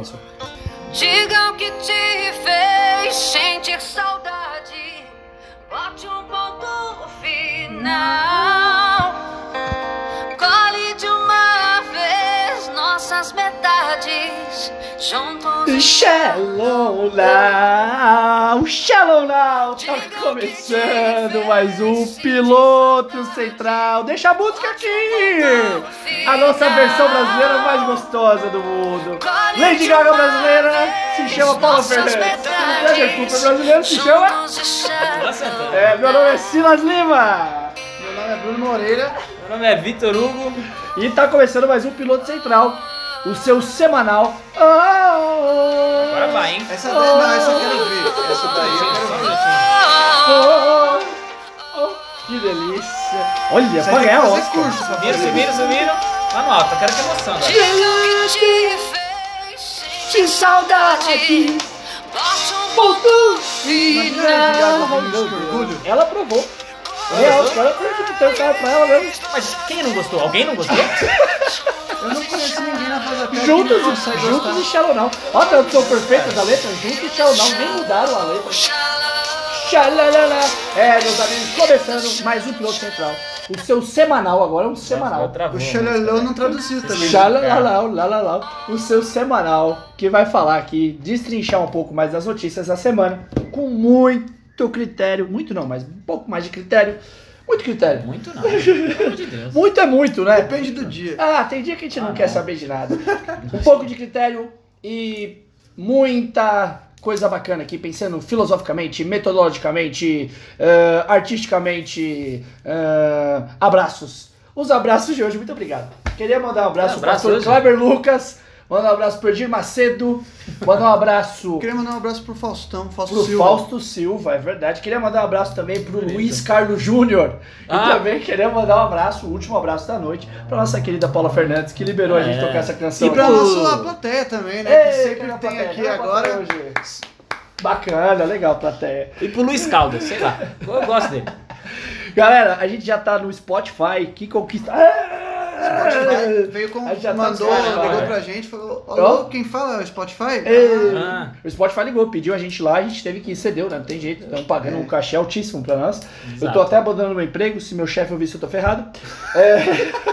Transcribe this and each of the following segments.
isso. Diga o que te fez sentir saudade. Bote um ponto final. Colhe de uma vez nossas metades. Juntos. Shallow Now, Shallow Now, tá começando mais um piloto central. Deixa a música aqui, a nossa versão brasileira mais gostosa do mundo. Lady Gaga brasileira se chama Paula Fernandes. Bradley Cooper brasileiro se chama. É, meu nome é Silas Lima. Meu nome é Bruno Moreira. Meu nome é Vitor Hugo. E tá começando mais um piloto central, o seu semanal. Agora Agora vai, hein? Essa daí, não, essa eu quero ver. Essa daí eu quero ver. Oh, oh, oh, que delícia. Olha, Você que ganhar Oscar. curso Subiram, subiram, subiram. Lá no alto, eu quero que emoção te fez De saudade. Bote um Ponto Imagina a Lady Gaga final. ouvindo isso, que orgulho. Ela aprovou. Real, os caras acreditaram cara pra ela mesmo. Mas quem não gostou? Alguém não gostou? Eu não conheço ninguém na fase da Terra que Juntos, não e- juntos e Shallow Now. Olha a tradução perfeita da letra. Juntos e Shallow Now. Nem mudaram a letra. Xalalala. É, meus amigos, começando mais um piloto central. O seu semanal agora é um semanal. Travou, O Xalelão não traduziu também. Xalalau, lalalau, o seu semanal que vai falar aqui, destrinchar um pouco mais das notícias da semana, com muito critério, muito não, mas um pouco mais de critério, muito critério. Muito não. Pelo amor de Deus. Muito é muito, né? Depende do dia. Ah, tem dia que a gente não Ah, quer não. saber de nada. Um pouco de critério e muita coisa bacana aqui, pensando filosoficamente, metodologicamente, eh, artisticamente. eh, abraços. Os abraços de hoje, muito obrigado. Queria mandar um abraço para o abraço pastor hoje? Kleber Lucas, mandar um abraço para Edir Macedo, mandar um abraço queria mandar um abraço pro Faustão, Fausto pro Silva. Fausto Silva, é verdade. Queria mandar um abraço também pro Luiz Carlos Júnior. E Ah. também queria mandar um abraço, o último abraço da noite, pra nossa querida Paula Fernandes, que liberou a gente É. tocar essa canção. E pra aqui. nossa plateia também, né? Ei, que sempre a tem plateia? aqui agora. hoje? Bacana, legal, plateia. E pro Luiz Caldas, sei lá. Eu gosto dele. Galera, a gente já tá no Spotify, que conquista. Spotify veio com. Tá mandou, ligou pra gente, falou: Alô, Ó. quem fala é o Spotify? Ei. Ah. O Spotify ligou, pediu a gente lá, a gente teve que ir, cedeu, né? Não tem jeito, estão pagando É. um cachê altíssimo pra nós. Eu Exato. tô até abandonando meu emprego, se meu chefe ouvir isso eu tô ferrado.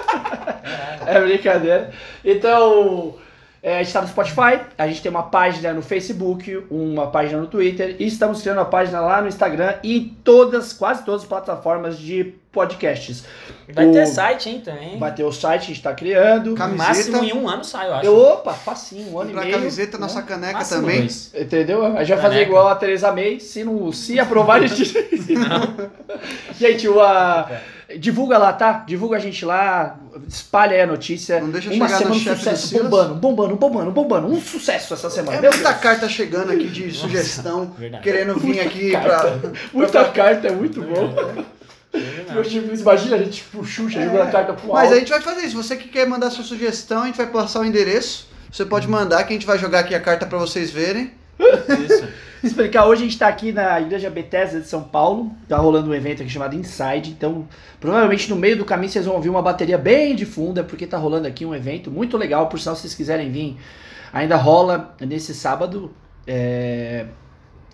É, é brincadeira. Então, é, a gente tá no Spotify, a gente tem uma página no Facebook, uma página no Twitter, e estamos criando uma página lá no Instagram e em todas, quase todas as plataformas de podcasts. Vai O- ter site, hein, também. Vai ter o site, a gente tá criando. Camiseta. máximo em um ano sai, eu acho. Eu, opa, facinho, um ano e Comprar meio. camiseta, né? nossa caneca Máximo também. dois. Entendeu? A gente vai fazer igual a Teresa May, se, não, se aprovar, a gente. gente, o, a- divulga lá, tá? Divulga a gente lá, espalha aí a notícia. Não deixa Uma chegar semana de sucesso, bombando, bombando, bombando, bombando. Um sucesso essa semana. É Meu muita Deus. carta chegando aqui de sugestão, Verdade. querendo vir aqui pra. Carta. Muita carta, é muito bom. Meu tipo, imagina a gente tipo Xuxa jogando a carta pro Mas alto. a gente vai fazer isso. Você que quer mandar sua sugestão, a gente vai passar o endereço. Você pode mandar que a gente vai jogar aqui a carta pra vocês verem. Isso. explicar, hoje a gente tá aqui na Igreja Bethesda de São Paulo, tá rolando um evento aqui chamado Inside, então provavelmente no meio do caminho vocês vão ouvir uma bateria bem de funda, porque tá rolando aqui um evento muito legal, por sinal se vocês quiserem vir, ainda rola nesse sábado, é,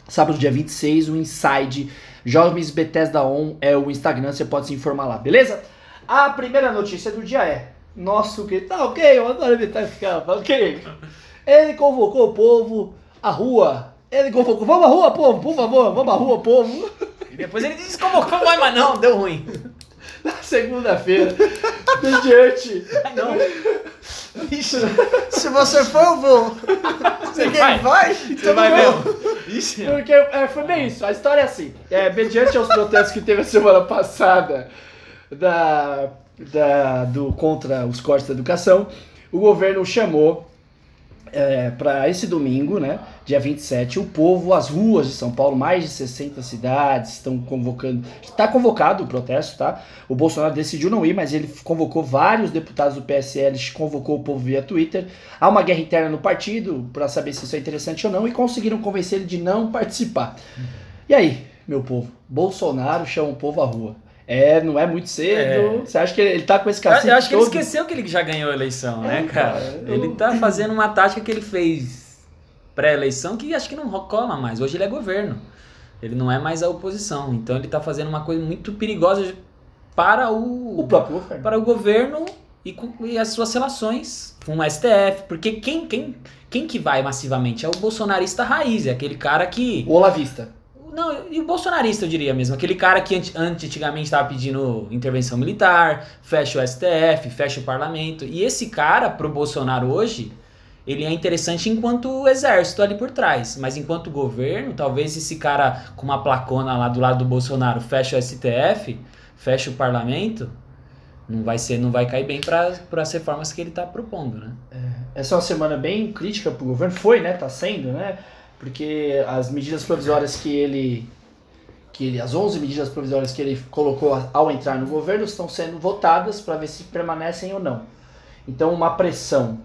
sábado dia 26, o Inside, Jovens Bethesda On é o Instagram, você pode se informar lá, beleza? A primeira notícia do dia é, nosso que tá ok, eu adoro evitar ficar, ok, ele convocou o povo à rua. Ele convocou, vamos à rua, povo, por favor, vamos à rua, povo. E depois ele desconvocou, vai, mas não, deu ruim. Na segunda-feira, mediante. Não. Ixi, Se você for, eu vou. você Ninguém vai. vai? Você Então vai não vou. mesmo. Ixi. Porque é, foi bem isso, a história é assim. É, mediante aos protestos que teve a semana passada da, da, do, contra os cortes da educação, o governo chamou é, para esse domingo, né, dia 27, o povo às ruas de São Paulo, mais de 60 cidades estão convocando. Está convocado o protesto, tá? O Bolsonaro decidiu não ir, mas ele convocou vários deputados do PSL, convocou o povo via Twitter. Há uma guerra interna no partido para saber se isso é interessante ou não e conseguiram convencer ele de não participar. E aí, meu povo? Bolsonaro chama o povo à rua. É, não é muito cedo. Você acha que ele, ele tá com esse Eu, cacife eu acho que ele todo? esqueceu que ele já ganhou a eleição, né, É, cara? cara, eu- Ele tá fazendo uma tática que ele fez pré-eleição que acho que não cola mais. Hoje ele é governo. Ele não é mais a oposição. Então ele tá fazendo uma coisa muito perigosa para o, O próprio governo. para o governo e, com- e as suas relações com o STF. Porque quem, quem, quem que vai massivamente? É o bolsonarista raiz, é aquele cara que. O Olavista. Não, e o bolsonarista, eu diria mesmo. Aquele cara que anti- antigamente estava pedindo intervenção militar, fecha o STF, fecha o parlamento. E esse cara, pro Bolsonaro hoje, ele é interessante enquanto exército ali por trás. Mas enquanto governo, talvez esse cara com uma placona lá do lado do Bolsonaro fecha o STF, fecha o parlamento, não vai ser, não vai cair bem para as reformas que ele está propondo, né? Essa é uma semana bem crítica pro governo. Foi, né? Tá sendo, né? Porque as medidas provisórias que ele. Que ele, as 11 medidas provisórias que ele colocou ao entrar no governo estão sendo votadas para ver se permanecem ou não. Então, uma pressão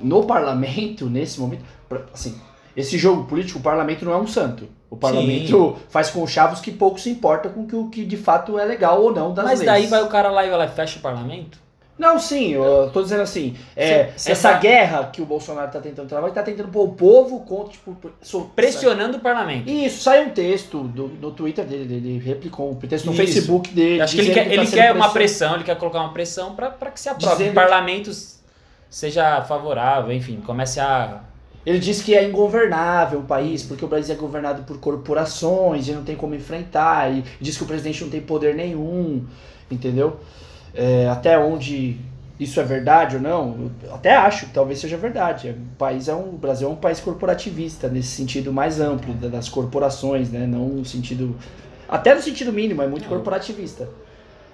no parlamento, nesse momento. Assim, esse jogo político, o parlamento não é um santo. O parlamento faz conchavos que pouco se importa com que o que de fato é legal ou não das Mas leis. daí vai o cara lá e vai lá e fecha o parlamento? Não, sim, eu tô dizendo assim, é, Cê- cê essa tá- guerra que o Bolsonaro tá tentando travar, ele tá tentando pôr o povo contra, tipo, so- Pressionando o parlamento. Isso, saiu um texto do, no Twitter dele, ele replicou um texto no Isso. Facebook dele. Eu acho que ele quer, ele tá sendo quer uma pressão, ele quer colocar uma pressão para que se aprove. Dizendo O parlamento seja favorável, enfim, comece a. Ele disse que é ingovernável o país, porque o Brasil é governado por corporações e não tem como enfrentar. E diz que o presidente não tem poder nenhum, entendeu? É, até onde isso é verdade ou não, eu até acho que talvez seja verdade. O país é um, o Brasil é um país corporativista, nesse sentido mais amplo da- das corporações, né? Não no sentido. Até no sentido mínimo, é muito Não. corporativista.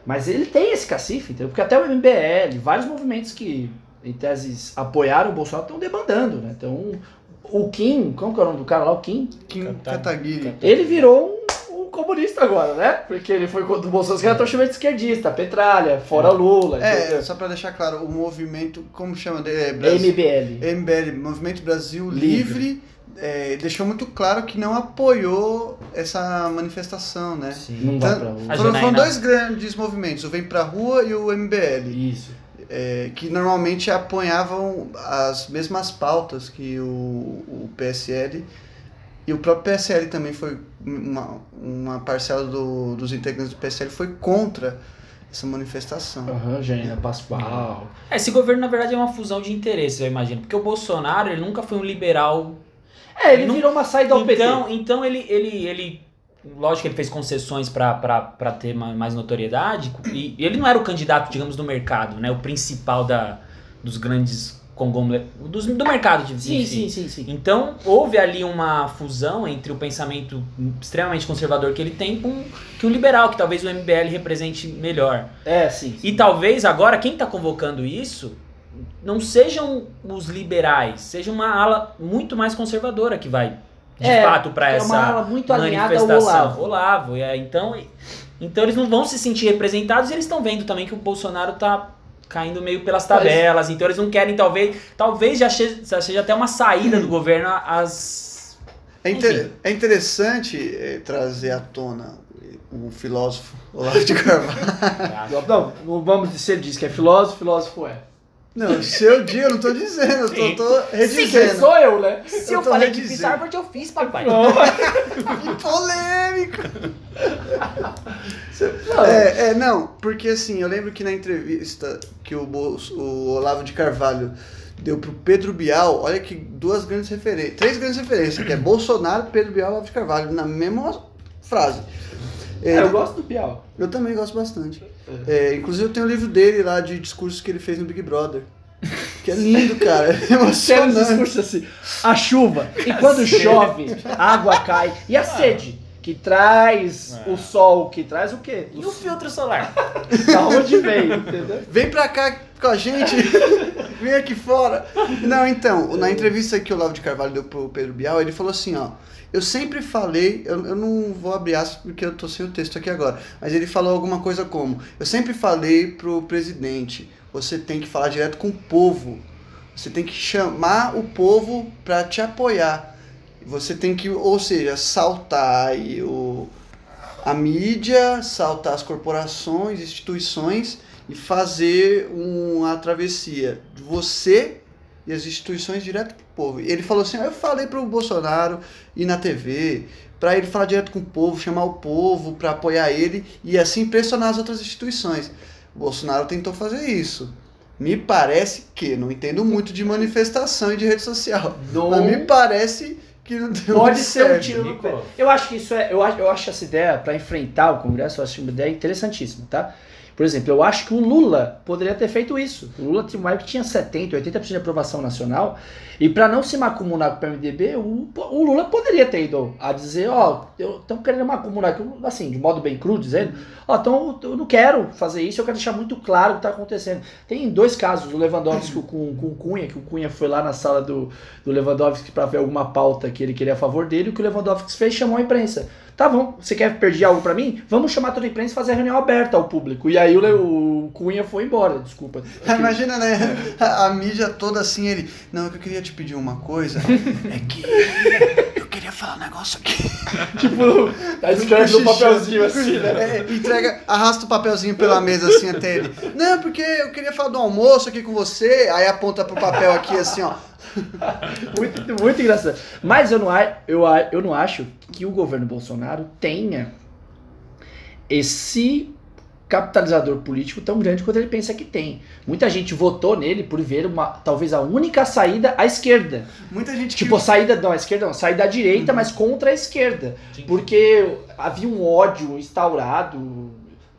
Mas ele tem esse cacife, entendeu? Porque até o MBL, vários movimentos que, em teses, apoiaram o Bolsonaro estão debandando, né? Então, o Kim, como que é o nome do cara lá? O Kim? Kim Kata- Kataguiri. Ele virou um comunista agora, né? Porque ele foi contra o Bolsonaro, os caras estão chamando de esquerdista, petralha, fora Lula, É, entendeu? só pra deixar claro, o movimento, como chama dele? É Brasil- MBL. MBL, Movimento Brasil Livre. Livre, é, deixou muito claro que não apoiou essa manifestação, né? Não vai Então, pra A Lula. Foram, foram Janaína- dois grandes movimentos, o Vem Pra Rua e o MBL, Isso. é, que normalmente apoiavam as mesmas pautas que o, o PSL. E o próprio PSL também foi, uma, uma parcela do- dos integrantes do PSL foi contra essa manifestação. Aham, Janina Pascoal. É, Esse governo, na verdade, é uma fusão de interesses, eu imagino. Porque o Bolsonaro, ele nunca foi um liberal. É, ele Não- virou uma saída ao PT. Então, então ele, ele, ele. Lógico que ele fez concessões pra ter ma- mais notoriedade. E e ele não era o candidato, digamos, do mercado, né? O principal da, dos grandes conglomerados. Do mercado, de Sim, sim, sim, sim. Então, houve ali uma fusão entre o pensamento extremamente conservador que ele tem com que o liberal, que talvez o MBL represente melhor. É, sim. E talvez agora quem está convocando isso não sejam os liberais, seja uma ala muito mais conservadora que vai de É, fato para é essa uma ala muito alinhada ao manifestação. Olavo. Olavo, é, então, então eles não vão se sentir representados e eles estão vendo também que o Bolsonaro tá caindo meio pelas tabelas, então eles não querem talvez, talvez já seja, já seja até uma saída do governo as É, inter- é interessante eh, trazer à tona o filósofo Olavo de Carvalho. Não, não vamos dizer, diz que é filósofo, filósofo é. Não, seu dia eu não tô dizendo, eu Sim. tô, tô Sim, redizendo. sou eu, né? Se Eu eu, falei que redizendo. fiz Harvard, eu fiz, papai. Não, Que polêmico! não. É, é, não, porque assim, eu lembro que na entrevista que o, Bolso- o Olavo de Carvalho deu pro Pedro Bial, olha que duas grandes referências, três grandes referências, que é Bolsonaro, Pedro Bial e Olavo de Carvalho, na mesma frase. É, É, eu gosto do Bial. eu também gosto bastante. É, inclusive eu tenho o livro dele lá de discursos que ele fez no Big Brother. Que é lindo, cara. É Tem um emocionante. discurso assim, a chuva, e quando chove, a água cai. E a sede, que traz É. o sol, que traz o quê? E o filtro solar? Da onde vem, entendeu? Vem pra cá com a gente. Vem aqui fora. Não, então, na entrevista que o Olavo de Carvalho deu pro Pedro Bial, ele falou assim, ó. Eu sempre falei, eu, eu não vou abrir aspas porque eu tô sem o texto aqui agora, mas ele falou alguma coisa como: Eu sempre falei pro presidente, você tem que falar direto com o povo. Você tem que chamar o povo pra te apoiar. Você tem que, ou seja, saltar aí o, a mídia, saltar as corporações, instituições e fazer uma travessia de você e as instituições direto pro povo. Ele falou assim: "Ah, eu falei pro Bolsonaro ir na TV, para ele falar direto com o povo, chamar o povo para apoiar ele e assim pressionar as outras instituições. O Bolsonaro tentou fazer isso. Me parece que, não entendo muito de manifestação e de rede social, Não- mas me parece que não deu Pode ser um certo. tiro no pé. Eu acho que isso é. Eu acho, eu acho essa ideia para enfrentar o Congresso, eu acho uma ideia interessantíssima, tá? Por exemplo, eu acho que o Lula poderia ter feito isso. O Lula tinha tinha 70%, 80% de aprovação nacional. E para não se macumunar com o PMDB, o, o Lula poderia ter ido a dizer: Ó, estão querendo macumunar aqui, assim, de modo bem cru, dizendo: Ó, então eu não quero fazer isso, eu quero deixar muito claro o que está acontecendo. Tem dois casos: o Lewandowski com, com o Cunha, que o Cunha foi lá na sala do, do Lewandowski para ver alguma pauta que ele queria a favor dele, o que o Lewandowski fez chamou a imprensa. Tá bom, você quer perder algo pra mim? Vamos chamar toda a imprensa e fazer a reunião aberta ao público. E aí o, o Cunha foi embora, desculpa. Imagina, né? A, a mídia toda assim, ele. Não, eu queria te pedir uma coisa. É que. Eu queria falar um negócio aqui. tipo, tá escreve no papelzinho assim, né? É, entrega, arrasta o papelzinho pela mesa assim até ele. Não, porque eu queria falar do almoço aqui com você. Aí aponta pro papel aqui assim, ó. Muito, muito engraçado. Mas eu não, a- eu, a- eu não acho que o governo Bolsonaro tenha esse capitalizador político tão grande quanto ele pensa que tem. Muita gente votou nele por ver uma talvez a única saída à esquerda. Muita gente Tipo, que. saída não, à esquerda não, saída à direita, mas contra a esquerda. Porque havia um ódio instaurado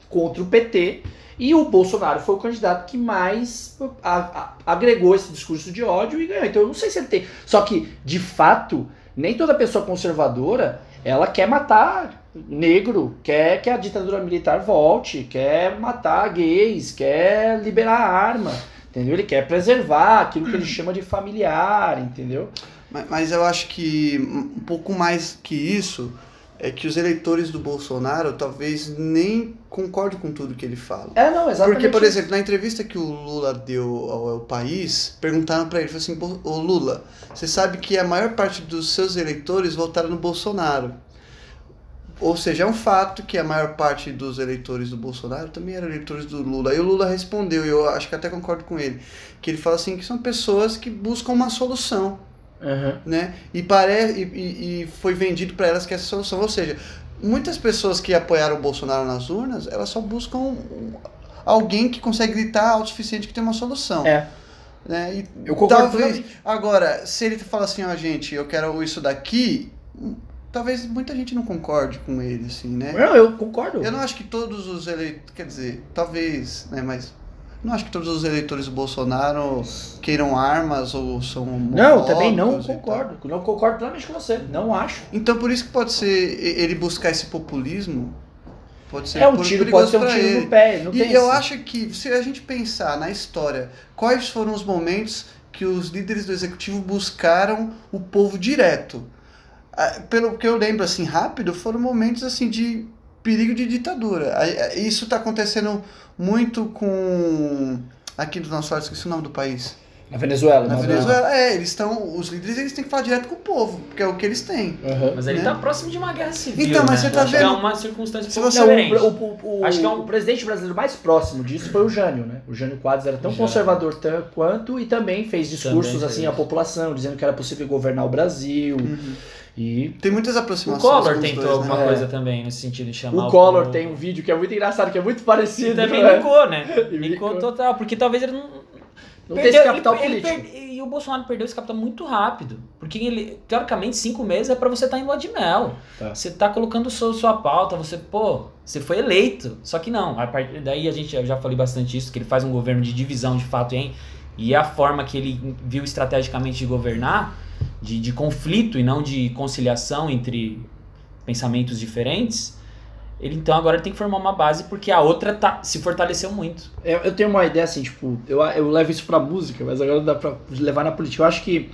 contra o PT e o Bolsonaro foi o candidato que mais a- a- agregou esse discurso de ódio e ganhou. Então eu não sei se ele tem. Só que, de fato, nem toda pessoa conservadora ela quer matar negro, quer que a ditadura militar volte, quer matar gays, quer liberar a arma. Entendeu? Ele quer preservar aquilo que ele chama de familiar, entendeu? Mas, mas eu acho que um pouco mais que isso é que os eleitores do Bolsonaro talvez nem concordem com tudo que ele fala. É, não, exatamente. Porque, por exemplo, na entrevista que o Lula deu ao, ao país, perguntaram pra ele, assim, "Pô, ô Lula, você sabe que a maior parte dos seus eleitores votaram no Bolsonaro. Ou seja, é um fato que a maior parte dos eleitores do Bolsonaro também eram eleitores do Lula. E o Lula respondeu, e eu acho que até concordo com ele, que ele fala assim que são pessoas que buscam uma solução Aham. né? E, pare... e, e- e foi vendido para elas que essa é solução. Ou seja, muitas pessoas que apoiaram o Bolsonaro nas urnas, elas só buscam alguém que consegue gritar alto o suficiente que tem uma solução. É. Né? E Eu concordo talvez agora, se ele fala assim, ó, gente, eu quero isso daqui, hum, talvez muita gente não concorde com ele, assim, né? Não, eu concordo. Eu não acho que todos os eleitores, quer dizer, talvez, né, mas não acho que todos os eleitores do Bolsonaro queiram armas ou são Não, também não concordo. Não concordo plenamente com você. Não acho. Então por isso que pode ser ele buscar esse populismo, pode ser É um tiro, pode ser um tiro ele. no pé. Não E eu esse- acho que se a gente pensar na história, quais foram os momentos que os líderes do executivo buscaram o povo direto? Ah, Pelo que eu lembro assim rápido, foram momentos assim de perigo de ditadura. Isso está acontecendo muito com aqui do nosso lado, esqueci o nome do país. Na Venezuela. Na não, Venezuela, é, eles estão, os líderes eles têm que falar direto com o povo, porque é o que eles têm. não. Aham. Mas ele né? tá próximo de uma guerra civil. Então, mas né? você tá acho que vendo- É uma circunstância você- Não, diferente. o, o- o- Acho que é um- o presidente brasileiro mais próximo disso foi o Jânio, né? O Jânio Quadros era tão Jânio. conservador tan- quanto e também fez discursos Também assim à população, dizendo que era possível governar o Brasil. E Tem muitas O aproximações. Collor com os tentou dois, alguma né? É. coisa também, nesse sentido de chamar o Collor tem um vídeo que é muito engraçado, que é muito E parecido. também né? micou, né? E Micou total, porque talvez ele não. Não tem esse capital político. per- E o Bolsonaro perdeu esse capital muito rápido. Porque ele, teoricamente, cinco meses é pra você estar em lua de mel. Tá. Você tá colocando sua, sua pauta, você, pô, você foi eleito. Só que não. A partir daí a gente eu já falei bastante isso, que ele faz um governo de divisão de fato em. E a forma que ele viu estrategicamente de governar, de, de conflito e não de conciliação entre pensamentos diferentes. Ele então agora tem que formar uma base porque a outra tá, se fortaleceu muito. Eu, eu tenho uma ideia assim, tipo, eu, eu levo isso pra música, mas agora dá pra levar na política. Eu acho que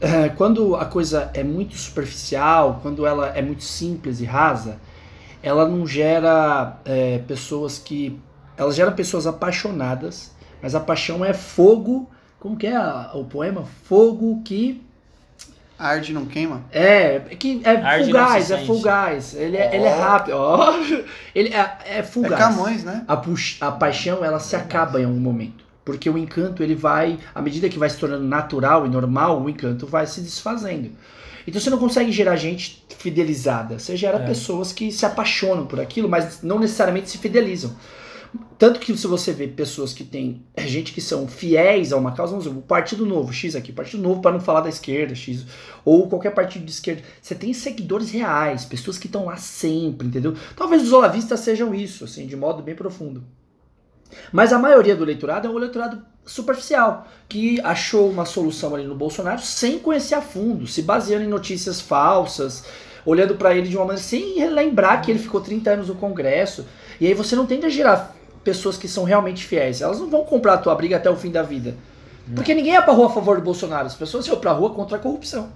eh, quando a coisa é muito superficial, quando ela é muito simples e rasa, ela não gera eh, pessoas que. Ela gera pessoas apaixonadas, mas a paixão é fogo. Como que é a- o poema? Fogo que. Arde não queima? É, é que é Arde gás, é gás. Ele é, ele é rápido. Ó. Ele é, é full É. Camões, né? A, pux- a paixão, ela se acaba em algum momento. Porque o encanto, ele vai, à medida que vai se tornando natural e normal, o encanto vai se desfazendo. Então você não consegue gerar gente fidelizada. Você gera É. pessoas que se apaixonam por aquilo, mas não necessariamente se fidelizam. Tanto que se você vê pessoas que têm é, gente que são fiéis a uma causa, vamos dizer, o Partido Novo, X aqui, Partido Novo para não falar da esquerda, X, ou qualquer partido de esquerda, você tem seguidores reais, pessoas que estão lá sempre, entendeu? Talvez os olavistas sejam isso, assim, de modo bem profundo. Mas a maioria do eleitorado é um eleitorado superficial, que achou uma solução ali no Bolsonaro sem conhecer a fundo, se baseando em notícias falsas, olhando para ele de uma maneira sem lembrar que ele ficou 30 anos no Congresso. E aí você não tende a gerar pessoas que são realmente fiéis. Elas não vão comprar a tua briga até o fim da vida. Porque ninguém ia pra rua a favor do Bolsonaro. As pessoas iam pra rua contra a corrupção.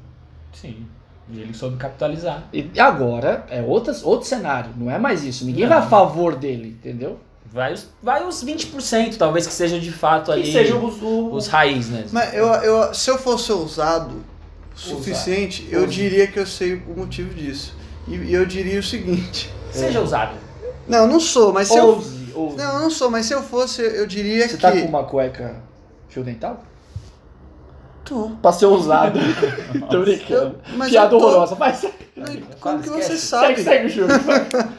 Sim. E ele soube capitalizar. E agora é outras, outro cenário. Não é mais isso. Ninguém Não. vai a favor dele, entendeu? Vai os, vai os 20%, talvez que seja de fato ali Que sejam os, os raiz, né? Mas eu, eu, se eu fosse ousado o suficiente, eu Ousado. diria que eu sei o motivo disso. E, e eu diria o seguinte. Seja ousado. Não, eu não sou, mas se eu. Ouse. Não, eu não sou, mas se eu fosse, eu diria Você que. tá com uma cueca fio dental? Tô. Pra ser ousado. Tô brincando. Eu- mas Piada tô- horrorosa. Mas Como que você Esquece. sabe? segue, segue o jogo.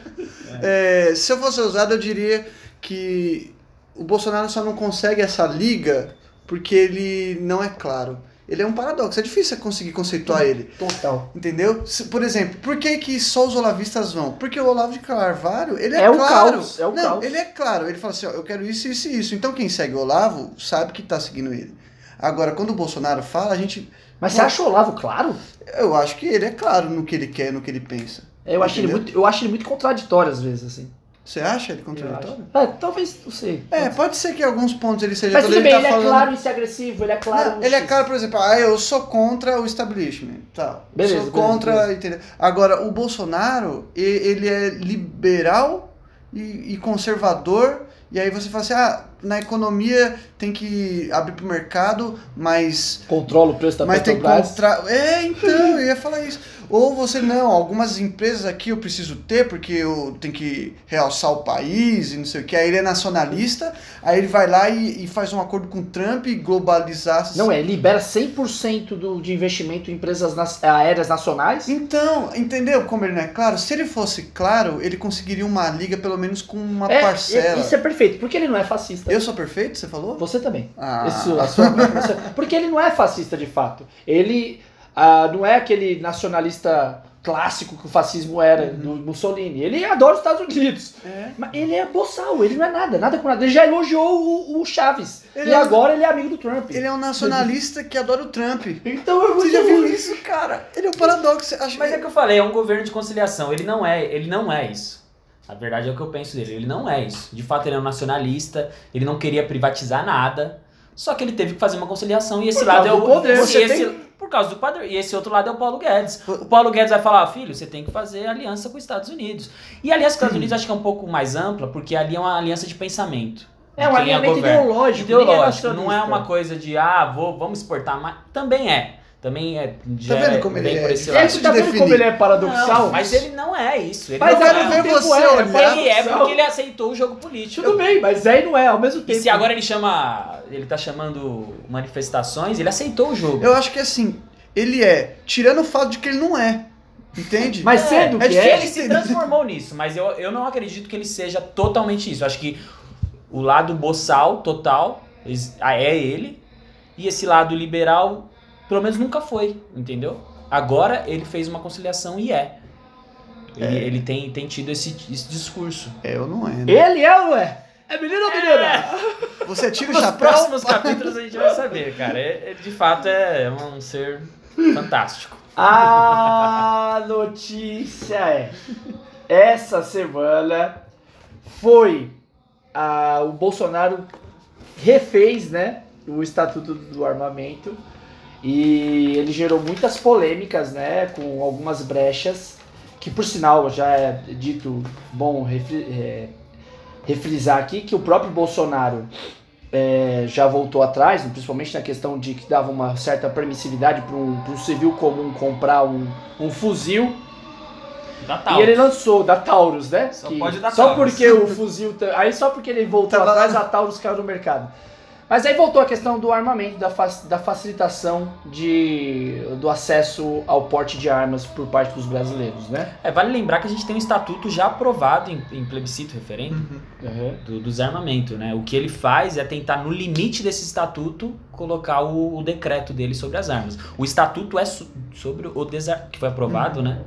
É, se eu fosse ousado, eu diria que o Bolsonaro só não consegue essa liga porque ele não é claro. Ele é um paradoxo, é difícil você conseguir conceituar ele. Total. Entendeu? Se- Por exemplo, por que, que só os olavistas vão? Porque o Olavo de Carvalho, ele é, É o claro. caos, é o não, caos. ele é claro. Ele fala assim, ó, eu quero isso, isso e isso. Então quem segue o Olavo sabe que tá seguindo ele. Agora, quando o Bolsonaro fala, a gente... Mas você acha o Olavo claro? Eu acho que ele é claro no que ele quer, no que ele pensa. Eu acho, ele muito, eu acho ele muito contraditório às vezes, assim. Você acha ele contraditório? É, talvez, não sei. É, pode ser que em alguns pontos ele seja... Mas tudo bem, tá ele é falando- claro em ser agressivo, ele é claro. Não, ele é claro, por exemplo, ah, eu sou contra o establishment, tá. Beleza, sou contra, beleza. entendeu? Agora, o Bolsonaro, ele é liberal e, e conservador, e aí você fala assim, ah, na economia tem que abrir pro mercado, mas, Controla o preço da mas tem que contra... É, então, eu ia falar isso. Ou você, não, algumas empresas aqui eu preciso ter porque eu tenho que realçar o país e não sei o que. Aí ele é nacionalista, aí ele vai lá e, e faz um acordo com o Trump e globalizar... Não é, libera 100% do, de investimento em empresas nas- aéreas nacionais. Então, entendeu como ele não é claro? Se ele fosse claro, ele conseguiria uma liga pelo menos com uma É, parcela. Isso é perfeito, porque ele não é fascista. Eu sou perfeito, você falou? Você também. Ah, Isso, a sua- porque ele não é fascista de fato. Ele ah, não é aquele nacionalista clássico que o fascismo era do Mussolini. Ele adora os Estados Unidos. é. Mas ele é boçal, ele não é nada, nada com nada. Ele já elogiou o, o Chaves. Ele e é- agora ele é amigo do Trump. Ele é um nacionalista que adora o Trump. Então eu Você já viu isso, cara? Ele é um paradoxo. Acho Mas que... é que eu falei, é um governo de conciliação. Ele não é, ele não é isso. A verdade é o que eu penso dele. Ele não é isso. De fato, ele é um nacionalista. Ele não queria privatizar nada. Só que ele teve que fazer uma conciliação e esse Por lado é o poder. Você esse- tem- causa do poder. E esse outro lado é o Paulo Guedes. O Paulo Guedes vai falar, filho, você tem que fazer aliança com os Estados Unidos. E a aliança com os Estados Unidos acho que é um pouco mais ampla, porque ali é uma aliança de pensamento. É um quem alinhamento ideológico. é Ideológico, não é uma coisa de, ah, vou, vamos exportar mais. Também é. Também é. Já vendo é- como ele vem é por esse É, lado. tá vendo como ele é paradoxal? Não, mas ele não é isso. Ele Mas não é. ver tempo você é, olhar- Ele é porque ele aceitou o jogo político. Tudo bem, mas é e não é, ao mesmo E tempo. se agora ele chama. Ele tá chamando manifestações, ele aceitou o jogo. Eu acho que assim, ele é, tirando o fato de que ele não é. Entende? Mas sendo é que Ele é, se transformou nisso, mas eu, eu não acredito que ele seja totalmente isso. Eu acho que o lado boçal total é ele, e esse lado liberal, pelo menos nunca foi, entendeu? Agora ele fez uma conciliação e é. Ele, É. ele tem, tem tido esse, esse discurso. É, eu não é. Né? ele é ou não é? É menino ou menina? Você tira o Nos chapéu. próximos capítulos a gente vai saber, cara. É- Ele de fato é um ser fantástico. A notícia é: essa semana foi a, o Bolsonaro refez, né, o Estatuto do Armamento e ele gerou muitas polêmicas, né, com algumas brechas que por sinal já é dito bom refri- é, refrisar aqui que o próprio Bolsonaro é, já voltou atrás, principalmente na questão de que dava uma certa permissividade para um, um civil comum comprar um, um fuzil. Da E ele lançou, da Taurus, né? Só Que- pode dar Só Taurus. porque o fuzil. ta- Aí só porque ele voltou atrás, a Taurus caiu no mercado. Mas aí voltou a questão do armamento, da, da facilitação de, do acesso ao porte de armas por parte dos brasileiros, né? É, vale lembrar que a gente tem um estatuto já aprovado em, em plebiscito referendo Uhum. do, do desarmamento, né? O que ele faz é tentar, no limite desse estatuto, colocar o, o decreto dele sobre as armas. O estatuto é so- sobre o desar que foi aprovado, né?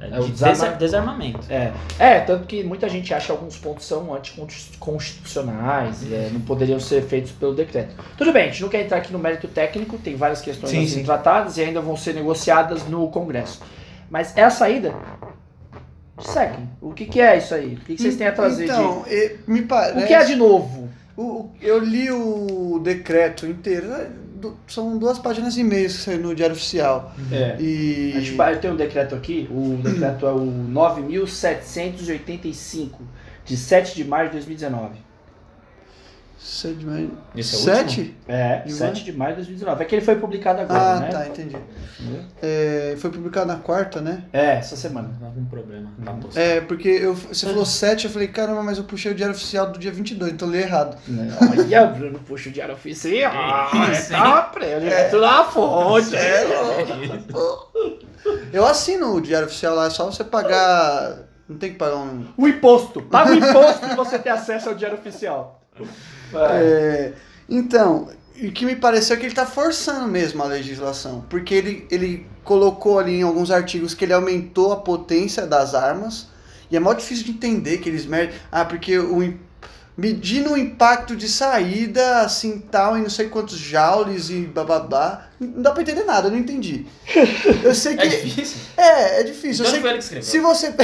É É o de desarma- desa- desarmamento. É, é, tanto que muita gente acha que alguns pontos são anticonstitucionais, é, não poderiam ser feitos pelo decreto. Tudo bem, a gente não quer entrar aqui no mérito técnico, tem várias questões Sim, a serem tratadas e ainda vão ser negociadas no Congresso. Mas é a saída? Segue. O que, que é isso aí? O que, que vocês têm a trazer Então, e- me de. parece. O que é de novo? O- eu li o decreto inteiro. né, São duas páginas e meia que saiu no Diário Oficial. É. E. A gente, eu tenho um decreto aqui, o decreto é o 9.785, de 7 de maio de 2019. Sete de maio. Esse é o Sete? É, De 7 de maio de 2019. É que ele foi publicado agora, Ah, né? tá, entendi. É, foi publicado na quarta, né? É, essa semana. Não algum problema. Posto. É, porque eu, você falou 7, eu falei, caramba, mas eu puxei o diário oficial do dia 22, então eu li errado. Olha, Bruno, puxa o diário oficial. Isso, Tá preso, direto na fonte. É, Eu assino o diário oficial lá, é só você pagar. Não tem que pagar um. O imposto. Paga o imposto e você tem acesso ao diário oficial. É, então, o que me pareceu é que ele tá forçando mesmo a legislação. Porque ele, ele colocou ali em alguns artigos que ele aumentou a potência das armas. E é mó difícil de entender que eles medem. Ah, porque o. Medindo o impacto de saída, assim, tal, em não sei quantos joules e bababá. Não dá pra entender nada, eu não entendi. Eu sei que. É difícil? É, é difícil. Então eu sei foi ele que escreveu. Se você.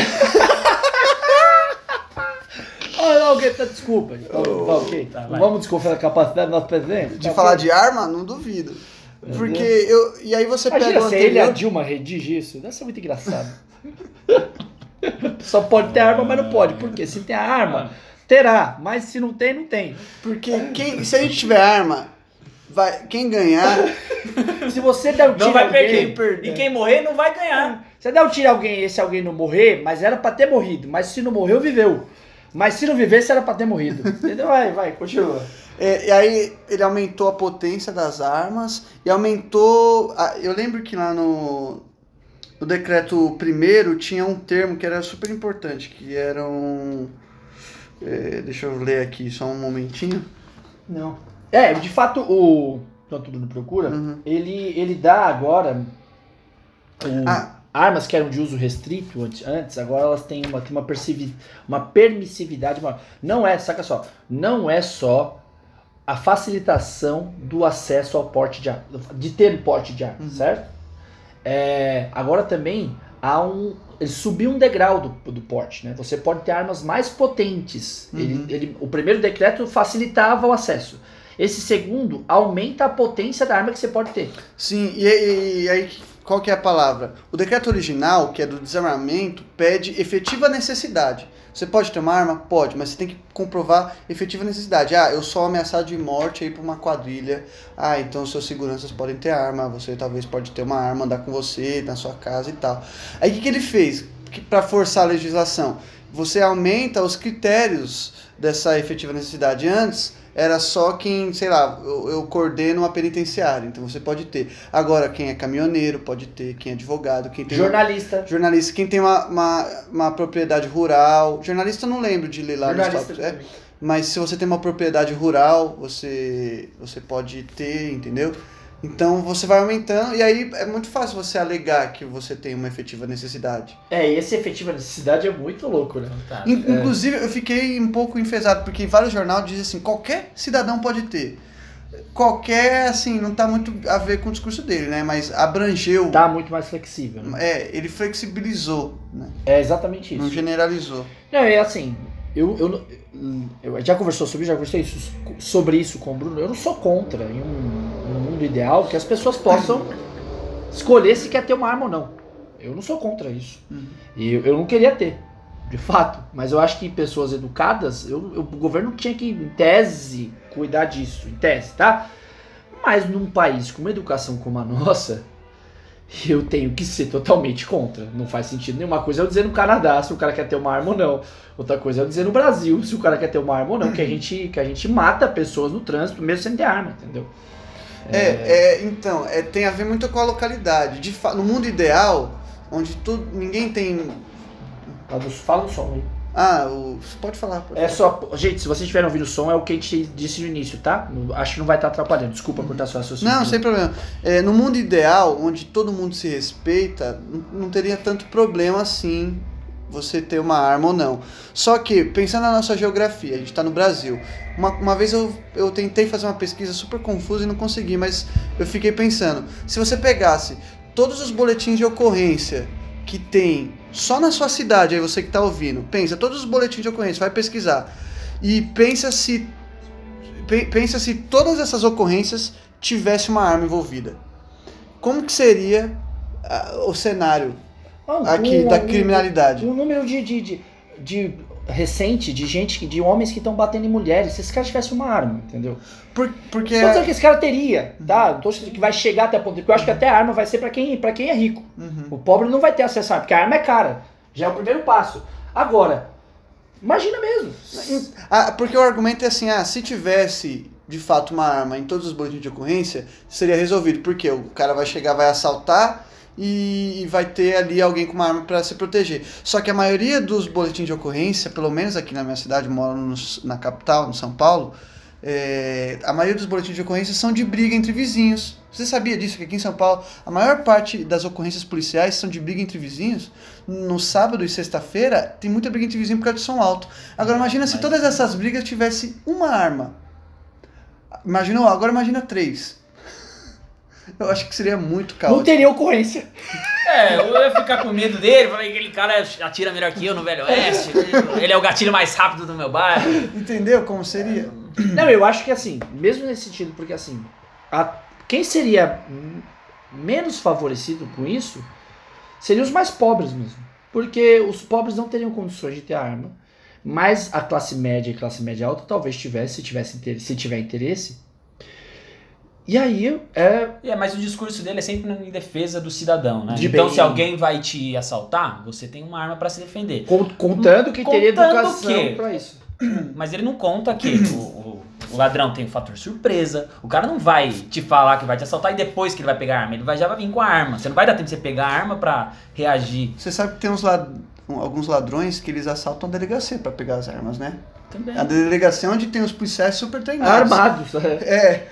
Olha, alguém tá, desculpa. Tá, tá ok. Tá, vamos desconfiar da capacidade do nosso presidente? De Tá falar de arma, não duvido. Porque eu. E aí você pega Imagina o se ele e a anterior. Dilma redige isso. Deve ser muito engraçado. Só pode ter arma, mas não pode. Por quê? Se tem a arma, terá. Mas se não tem, não tem. Porque quem, se a gente tiver arma, vai, quem ganhar. Se você der um tiro Não vai em alguém, perder. perder. E quem morrer não vai ganhar. Você der um tiro em alguém e esse alguém não morrer, mas era pra ter morrido. Mas se não morreu, viveu. Mas se não vivesse, era pra ter morrido. Entendeu? Vai, vai, continua. É, e aí ele aumentou a potência das armas e aumentou. a- eu lembro que lá no, no decreto primeiro tinha um termo que era super importante, que era um. é, deixa eu ler aqui só um momentinho. Não. É, de fato, o. Enquanto tudo procura, Uhum. ele, ele dá agora. o- Ah, armas que eram de uso restrito antes- agora elas têm uma, têm uma, uma permissividade maior. Não é, saca só, não é só a facilitação do acesso ao porte de arma, de ter porte de arma, Uhum. certo? É, agora também há um. Ele subiu um degrau do, do porte, né? Você pode ter armas mais potentes. Uhum. Ele, ele- o primeiro decreto facilitava o acesso. Esse segundo aumenta a potência da arma que você pode ter. Sim, e, e- e aí qual que é a palavra? O decreto original, que é do desarmamento, pede efetiva necessidade. Você pode ter uma arma? Pode, mas você tem que comprovar efetiva necessidade. Ah, eu sou ameaçado de morte aí por uma quadrilha. Ah, então seus seguranças podem ter arma, você talvez pode ter uma arma, andar com você na sua casa e tal. Aí o que, que ele fez para forçar a legislação? Você aumenta os critérios dessa efetiva necessidade. Antes era só quem, sei lá, eu, eu coordeno uma penitenciária, então você pode ter. Agora, quem é caminhoneiro pode ter, quem é advogado, quem tem. uma- Jornalista. Jornalista, quem tem uma, uma, uma propriedade rural. Jornalista eu não lembro de ler lá nos Jornalista tópicos. É, mas se você tem uma propriedade rural, você, você pode ter, entendeu? Então você vai aumentando, e aí é muito fácil você alegar que você tem uma efetiva necessidade. É, e esse efetiva necessidade é muito louco, né? Tá. In- Inclusive, eu fiquei um pouco enfesado, porque vários jornais dizem assim, qualquer cidadão pode ter. Qualquer, assim, não tá muito a ver com o discurso dele, né? Mas abrangeu. Tá muito mais flexível. Né? É, ele flexibilizou, né? É exatamente Não isso. generalizou. Não, é assim, eu, eu, eu já conversou sobre, já conversei isso- sobre isso com o Bruno. Eu não sou contra em um, um mundo ideal que as pessoas possam escolher se quer ter uma arma ou não. Eu não sou contra isso. Uhum. E eu, eu não queria ter. de fato. Mas eu acho que pessoas educadas, eu, eu- o governo tinha que, em tese, cuidar disso, em tese, tá? Mas num país com uma educação como a nossa, eu tenho que ser totalmente contra. Não faz sentido nenhuma coisa eu dizer no Canadá se o cara quer ter uma arma ou não. Outra coisa é eu dizer no Brasil se o cara quer ter uma arma ou não, que a gente, que a gente mata pessoas no trânsito mesmo sem ter arma, entendeu? É, é, então, é, tem a ver muito com a localidade. De no mundo ideal, onde tudo, ninguém tem. Fala o som aí. Ah, o, você pode falar. pode É só. Gente, se vocês estiverem ouvindo o som, é o que a gente disse no início, tá? Acho que não vai estar atrapalhando. Desculpa cortar sua raciocínio. Não, sem problema. É, no mundo ideal, onde todo mundo se respeita, não, não teria tanto problema assim você ter uma arma ou não. Só que, pensando na nossa geografia, a gente está no Brasil. Uma, uma vez eu, eu tentei fazer uma pesquisa super confusa e não consegui, mas eu fiquei pensando: se você pegasse todos os boletins de ocorrência que tem só na sua cidade, aí você que está ouvindo, pensa, todos os boletins de ocorrência, vai pesquisar. E pensa se Pe- pensa se todas essas ocorrências tivesse uma arma envolvida. Como que seria ah, o cenário Ah, aqui da criminalidade? Um número de, de, de, de recente de gente, de homens que estão batendo em mulheres. Se esse cara tivesse uma arma, entendeu? Por- porque dizendo que esse cara teria, tá? Não tô dizendo que vai chegar até a ponto. Porque eu acho que até a arma vai ser pra quem, pra quem é rico. Uhum. O pobre não vai ter acesso à arma, porque a arma é cara. Já é o primeiro passo. Agora, imagina mesmo. Ah, porque o argumento é assim, ah, se tivesse de fato uma arma em todos os boletins de ocorrência, seria resolvido. Porque o cara vai chegar, vai assaltar e vai ter ali alguém com uma arma para se proteger. Só que a maioria dos boletins de ocorrência, pelo menos aqui na minha cidade, moro no- na capital, no São Paulo, é, a maioria dos boletins de ocorrência são de briga entre vizinhos. Você sabia disso? Que aqui em São Paulo, a maior parte das ocorrências policiais são de briga entre vizinhos. No sábado e sexta-feira, tem muita briga entre vizinhos por causa de som alto. Agora imagina se todas essas brigas tivesse uma arma. Imaginou? Agora imagina três. Eu acho que seria muito Não caótico. teria ocorrência. É, eu ia ficar com medo dele, falei, aquele cara atira melhor que eu no Velho Oeste, ele é o gatilho mais rápido do meu bairro. Entendeu como seria? Não, eu acho que assim, mesmo nesse sentido, porque assim, a- quem seria menos favorecido com isso seriam os mais pobres mesmo. Porque os pobres não teriam condições de ter arma, mas a classe média e classe média alta talvez tivesse, se, tivesse se tiver interesse. E aí, é, É, mas o discurso dele é sempre em defesa do cidadão, né? De então, bem. se alguém vai te assaltar, você tem uma arma pra se defender. con- contando que teria educação que- pra isso. Mas ele não conta que o, o- o ladrão tem o fator surpresa. O cara não vai te falar que vai te assaltar e depois que ele vai pegar a arma. Ele vai, já vai vir com a arma. Você não vai dar tempo de você pegar a arma pra reagir Você sabe que tem uns lad... alguns ladrões que eles assaltam a delegacia para pegar as armas, né? Também. A delegacia é onde tem os policiais super treinados. Armados. é.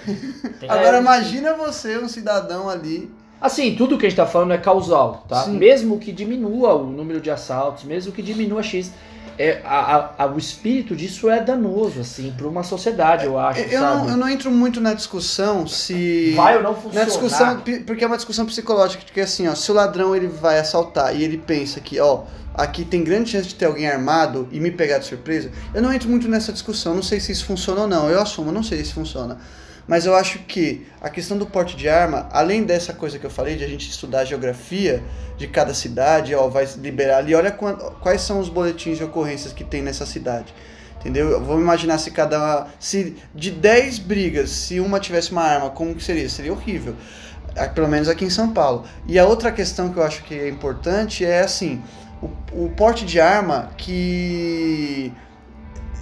É. Agora É, imagina você, um cidadão ali. Assim, tudo que a gente tá falando é causal, tá? Sim. Mesmo que diminua o número de assaltos, mesmo que diminua X, é, a- a- o espírito disso é danoso, assim, para uma sociedade, eu acho, Eu sabe? não, eu não entro muito na discussão se. Vai ou não funcionar. Na discussão, porque é uma discussão psicológica, que assim, ó, se o ladrão ele vai assaltar e ele pensa que, ó, aqui tem grande chance de ter alguém armado e me pegar de surpresa, eu não entro muito nessa discussão, não sei se isso funciona ou não, eu assumo, não sei se funciona. Mas eu acho que a questão do porte de arma, além dessa coisa que eu falei, de a gente estudar a geografia de cada cidade, ó, vai liberar ali, olha quais são os boletins de ocorrências que tem nessa cidade. Entendeu? Eu vou imaginar se cada. Se de 10 brigas, se uma tivesse uma arma, como que seria? Seria horrível. Pelo menos aqui em São Paulo. E a outra questão que eu acho que é importante é assim: o, o porte de arma que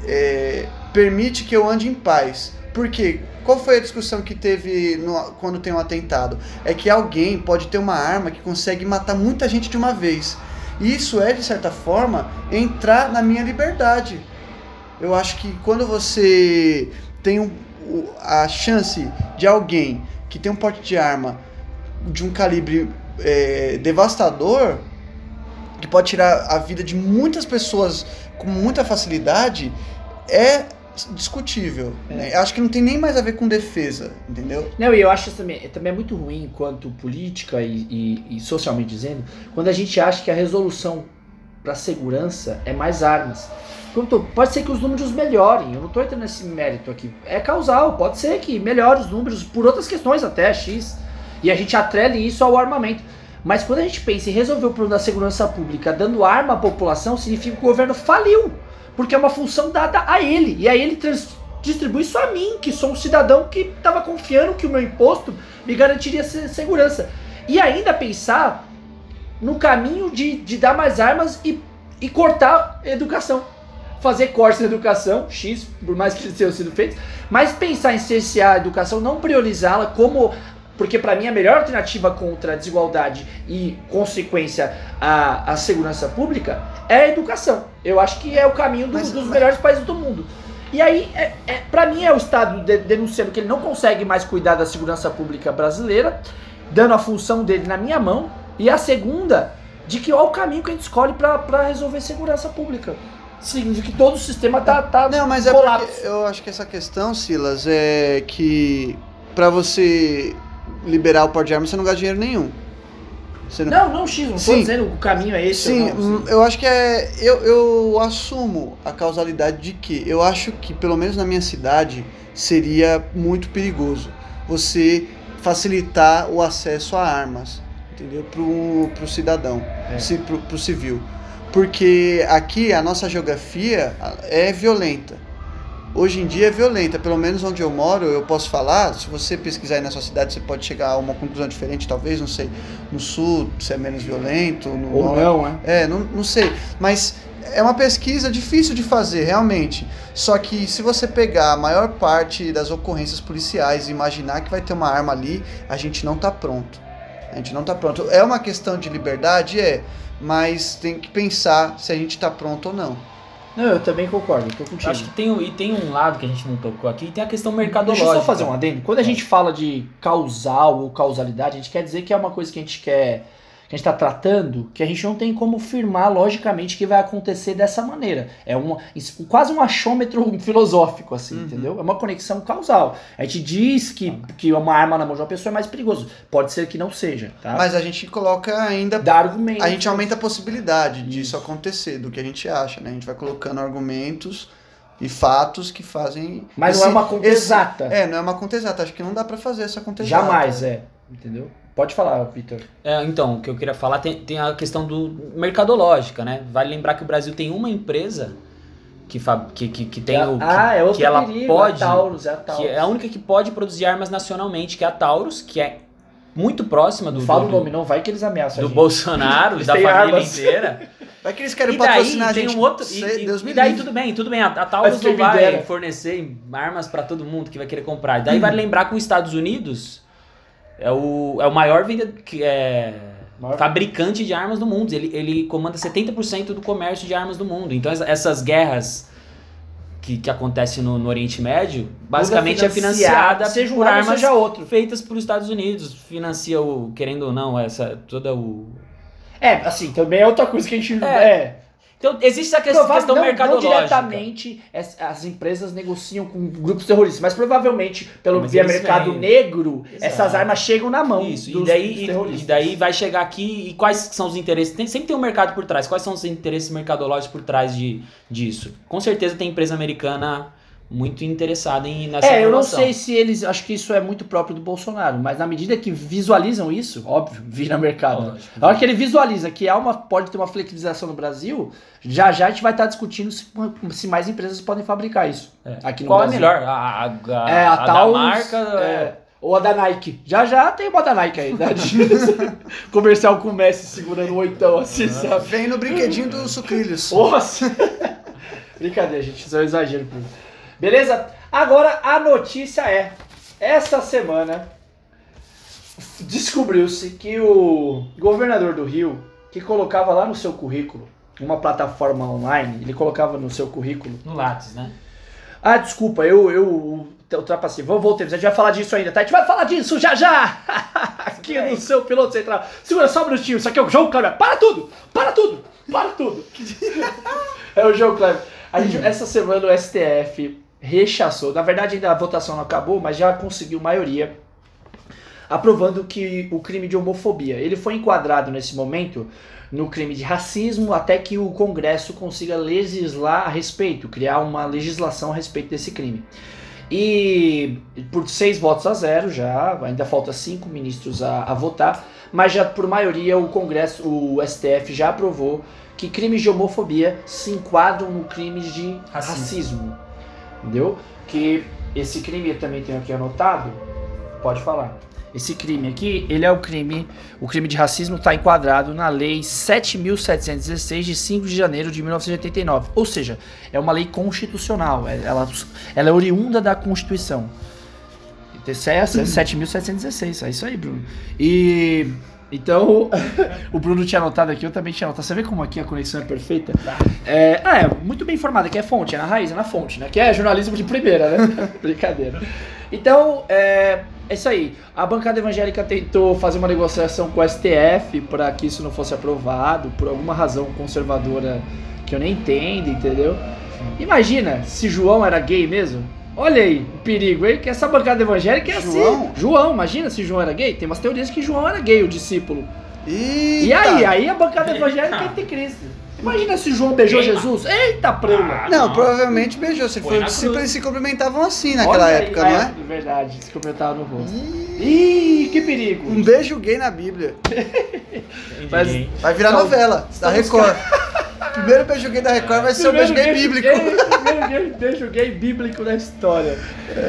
é, permite que eu ande em paz. Por quê? Qual foi a discussão que teve no- quando tem um atentado? É que alguém pode ter uma arma que consegue matar muita gente de uma vez. E isso é, de certa forma, entrar na minha liberdade. Eu acho que quando você tem um- a chance de alguém que tem um porte de arma de um calibre é, devastador, que pode tirar a vida de muitas pessoas com muita facilidade, é discutível. né? Eu Acho que não tem nem mais a ver com defesa, entendeu? Não, e eu acho isso também, também é muito ruim enquanto política e, e- e socialmente dizendo, quando a gente acha que a resolução para segurança é mais armas. Quanto- Pode ser que os números melhorem, eu não estou entrando nesse mérito aqui. É causal, pode ser que melhore os números por outras questões até, X. E a gente atrele isso ao armamento. Mas quando a gente pensa em resolver o problema da segurança pública dando arma à população, significa que o governo faliu. Porque é uma função dada a ele. E aí ele distribui isso a mim, que sou um cidadão que estava confiando que o meu imposto me garantiria se- segurança. E ainda pensar no caminho de, de dar mais armas e, e cortar educação. Fazer cortes na educação, X, por mais que eles tenham sido feitos, mas pensar em cercear a educação, não priorizá-la como. Porque para mim a melhor alternativa contra a desigualdade e consequência à, à segurança pública é a educação. Eu acho que é o caminho do- Mas- dos mas- melhores países do mundo. E aí, é, é, para mim, é o Estado de- denunciando que ele não consegue mais cuidar da segurança pública brasileira, dando a função dele na minha mão, e a segunda, de que ó, o caminho que a gente escolhe para resolver segurança pública. Significa que todo o sistema tá, tá Não, mas é colapso. porque eu acho que essa questão, Silas, é que pra você liberar o porte de arma, você não gasta dinheiro nenhum. Você não... Não, não, X, não tô Sim. dizendo que o caminho é esse. Sim, ou hum, não, eu acho que é. Eu, eu assumo a causalidade de que eu acho que, pelo menos na minha cidade, seria muito perigoso você facilitar o acesso a armas, entendeu? Pro, pro cidadão, É. ci- pro, pro civil. Porque aqui a nossa geografia é violenta. Hoje em dia é violenta, pelo menos onde eu moro, eu posso falar. Se você pesquisar aí na sua cidade, você pode chegar a uma conclusão diferente, talvez, não sei. No sul, se é menos violento, no Ou norte. não, né? É, não, não sei. Mas é uma pesquisa difícil de fazer, realmente. Só que se você pegar a maior parte das ocorrências policiais e imaginar que vai ter uma arma ali, a gente não tá pronto. A gente não tá pronto. É uma questão de liberdade? É. Mas tem que pensar se a gente tá pronto ou não. Não, eu também concordo, tô contigo. acho que tem, um- e tem um lado que a gente não tocou aqui, tem a questão Deixa mercadológica. eu só fazer um adendo. Quando a gente fala de causal ou causalidade, a gente quer dizer que é uma coisa que a gente quer. Que a gente está tratando, que a gente não tem como firmar logicamente que vai acontecer dessa maneira. É isso- quase um achômetro filosófico, assim, Uhum. entendeu? É uma conexão causal. A gente diz que, que uma arma na mão de uma pessoa é mais perigoso. Pode ser que não seja, tá? Mas a gente coloca ainda. Dá argumento. A gente aumenta a possibilidade disso acontecer, do que a gente acha, né? A gente vai colocando argumentos e fatos que fazem. Mas não esse- é uma conta exata. É, não é uma conta exata. Acho que não dá pra fazer essa conta exata. Jamais é. Entendeu? Pode falar, Vitor. É, então, o que eu queria falar tem, tem a questão do mercadológica, né? Vale lembrar que o Brasil tem uma empresa que, que, que, que tem o. que- ah, é outro que ela perigo, pode. É a Taurus, é a Taurus. que é a única que pode produzir armas nacionalmente, que é a Taurus, que é muito próxima do, Não fala do, o nome, não. Vai que eles ameaçam a do gente. Bolsonaro e Eles da família armas. inteira. Vai que eles querem E daí patrocinar a tem gente. um outro. E, e- Deus me e daí livre. tudo bem, tudo bem. A, a Taurus não vai fornecer armas pra todo mundo que vai querer comprar. Daí vale lembrar que os Estados Unidos é o, é o maior. Que é, Maior- fabricante de armas do mundo. Ele, ele comanda 70% do comércio de armas do mundo. Então essa- essas guerras que, que acontecem no, no Oriente Médio, basicamente é financiada seja um por armas seja outro. feitas pelos Estados Unidos. Financia o, querendo ou não, essa toda o. É, assim, também é outra coisa que a gente. É. É. Então existe essa Provável- questão não, não mercadológica. diretamente as, as empresas negociam com grupos terroristas, mas provavelmente pelo Mas via mercado vêm. negro, Exato. essas armas chegam na mão Isso, e daí, dos e- e daí vai chegar aqui e quais são os interesses? Tem- sempre tem um mercado por trás. Quais são os interesses mercadológicos por trás de, disso? Com certeza tem empresa americana muito interessada em nessa É, eu não informação. sei se eles. Acho que isso é muito próprio do Bolsonaro, mas na medida que visualizam isso, óbvio, vira mercado. Lógico. Na hora que ele visualiza que há uma, pode ter uma flexibilização no Brasil, já já a gente vai estar discutindo se, se mais empresas podem fabricar isso É. aqui no Qual Brasil. é melhor? A, a, a, É, a, a da marca. é, ou a da Nike. Já já tem uma da Nike aí, né? Comercial com o Messi segurando o oitão assim, sabe? Vem no brinquedinho dos sucrilhos. Nossa! Brincadeira, gente, isso é um exagero. Beleza? Agora a notícia é: essa semana descobriu-se que o governador do Rio, que colocava lá no seu currículo, uma plataforma online, ele colocava no seu currículo. No Lattes, né? Ah, desculpa, eu, eu ultrapassei. Vamos voltar, a gente vai falar disso ainda, tá? A gente vai falar disso já já! Aqui no seu piloto central. Segura só um minutinho, isso aqui é o João Kleber. Para tudo! Para tudo! Para tudo! é o João Kleber. A gente, essa semana o STF rechaçou, na verdade ainda a votação não acabou, mas já conseguiu maioria aprovando que o crime de homofobia, ele foi enquadrado nesse momento no crime de racismo até que o Congresso consiga legislar a respeito, criar uma legislação a respeito desse crime. E por seis votos a zero já, ainda falta cinco ministros a, a votar, mas já por maioria o Congresso, o STF já aprovou que crimes de homofobia se enquadram no crimes de Racismo. racismo. Entendeu? Que esse crime eu também tenho aqui anotado. Pode falar. Esse crime aqui, ele é o crime, o crime de racismo está enquadrado na lei 7.716 de 5 de janeiro de 1989. Ou seja, é uma lei constitucional, é- ela, ela é oriunda da Constituição. Essa é essa, é 7.716, é isso aí, Bruno. E então, o Bruno tinha anotado aqui, eu também tinha anotado. Você vê como aqui a conexão é perfeita? É, ah, é muito bem informada, que é fonte, é na raiz, é na fonte, né? Que é jornalismo de primeira, né? Brincadeira. Então, é, é isso aí. A bancada evangélica tentou fazer uma negociação com o STF para que isso não fosse aprovado, por alguma razão conservadora que eu nem entendo, entendeu? Imagina se João era gay mesmo. Olha aí o perigo, hein? Que essa bancada evangélica é João? assim. João, imagina se João era gay. Tem umas teorias que João era gay, o discípulo. Eita. E aí? Aí a bancada evangélica é anticristo. Imagina se João beijou Queima. Jesus. Eita, preula. Não, Não. provavelmente beijou. Se Foi na discípulo, eles se cumprimentavam assim naquela aí, época, não é? Verdade, se comentaram no rosto. Ih, Ih, que perigo. Um beijo gay na Bíblia. Mas-. Vai virar Não, novela da Record. Primeiro gay da Record vai ser o beijo gay bíblico. Primeiro gay bíblico da história.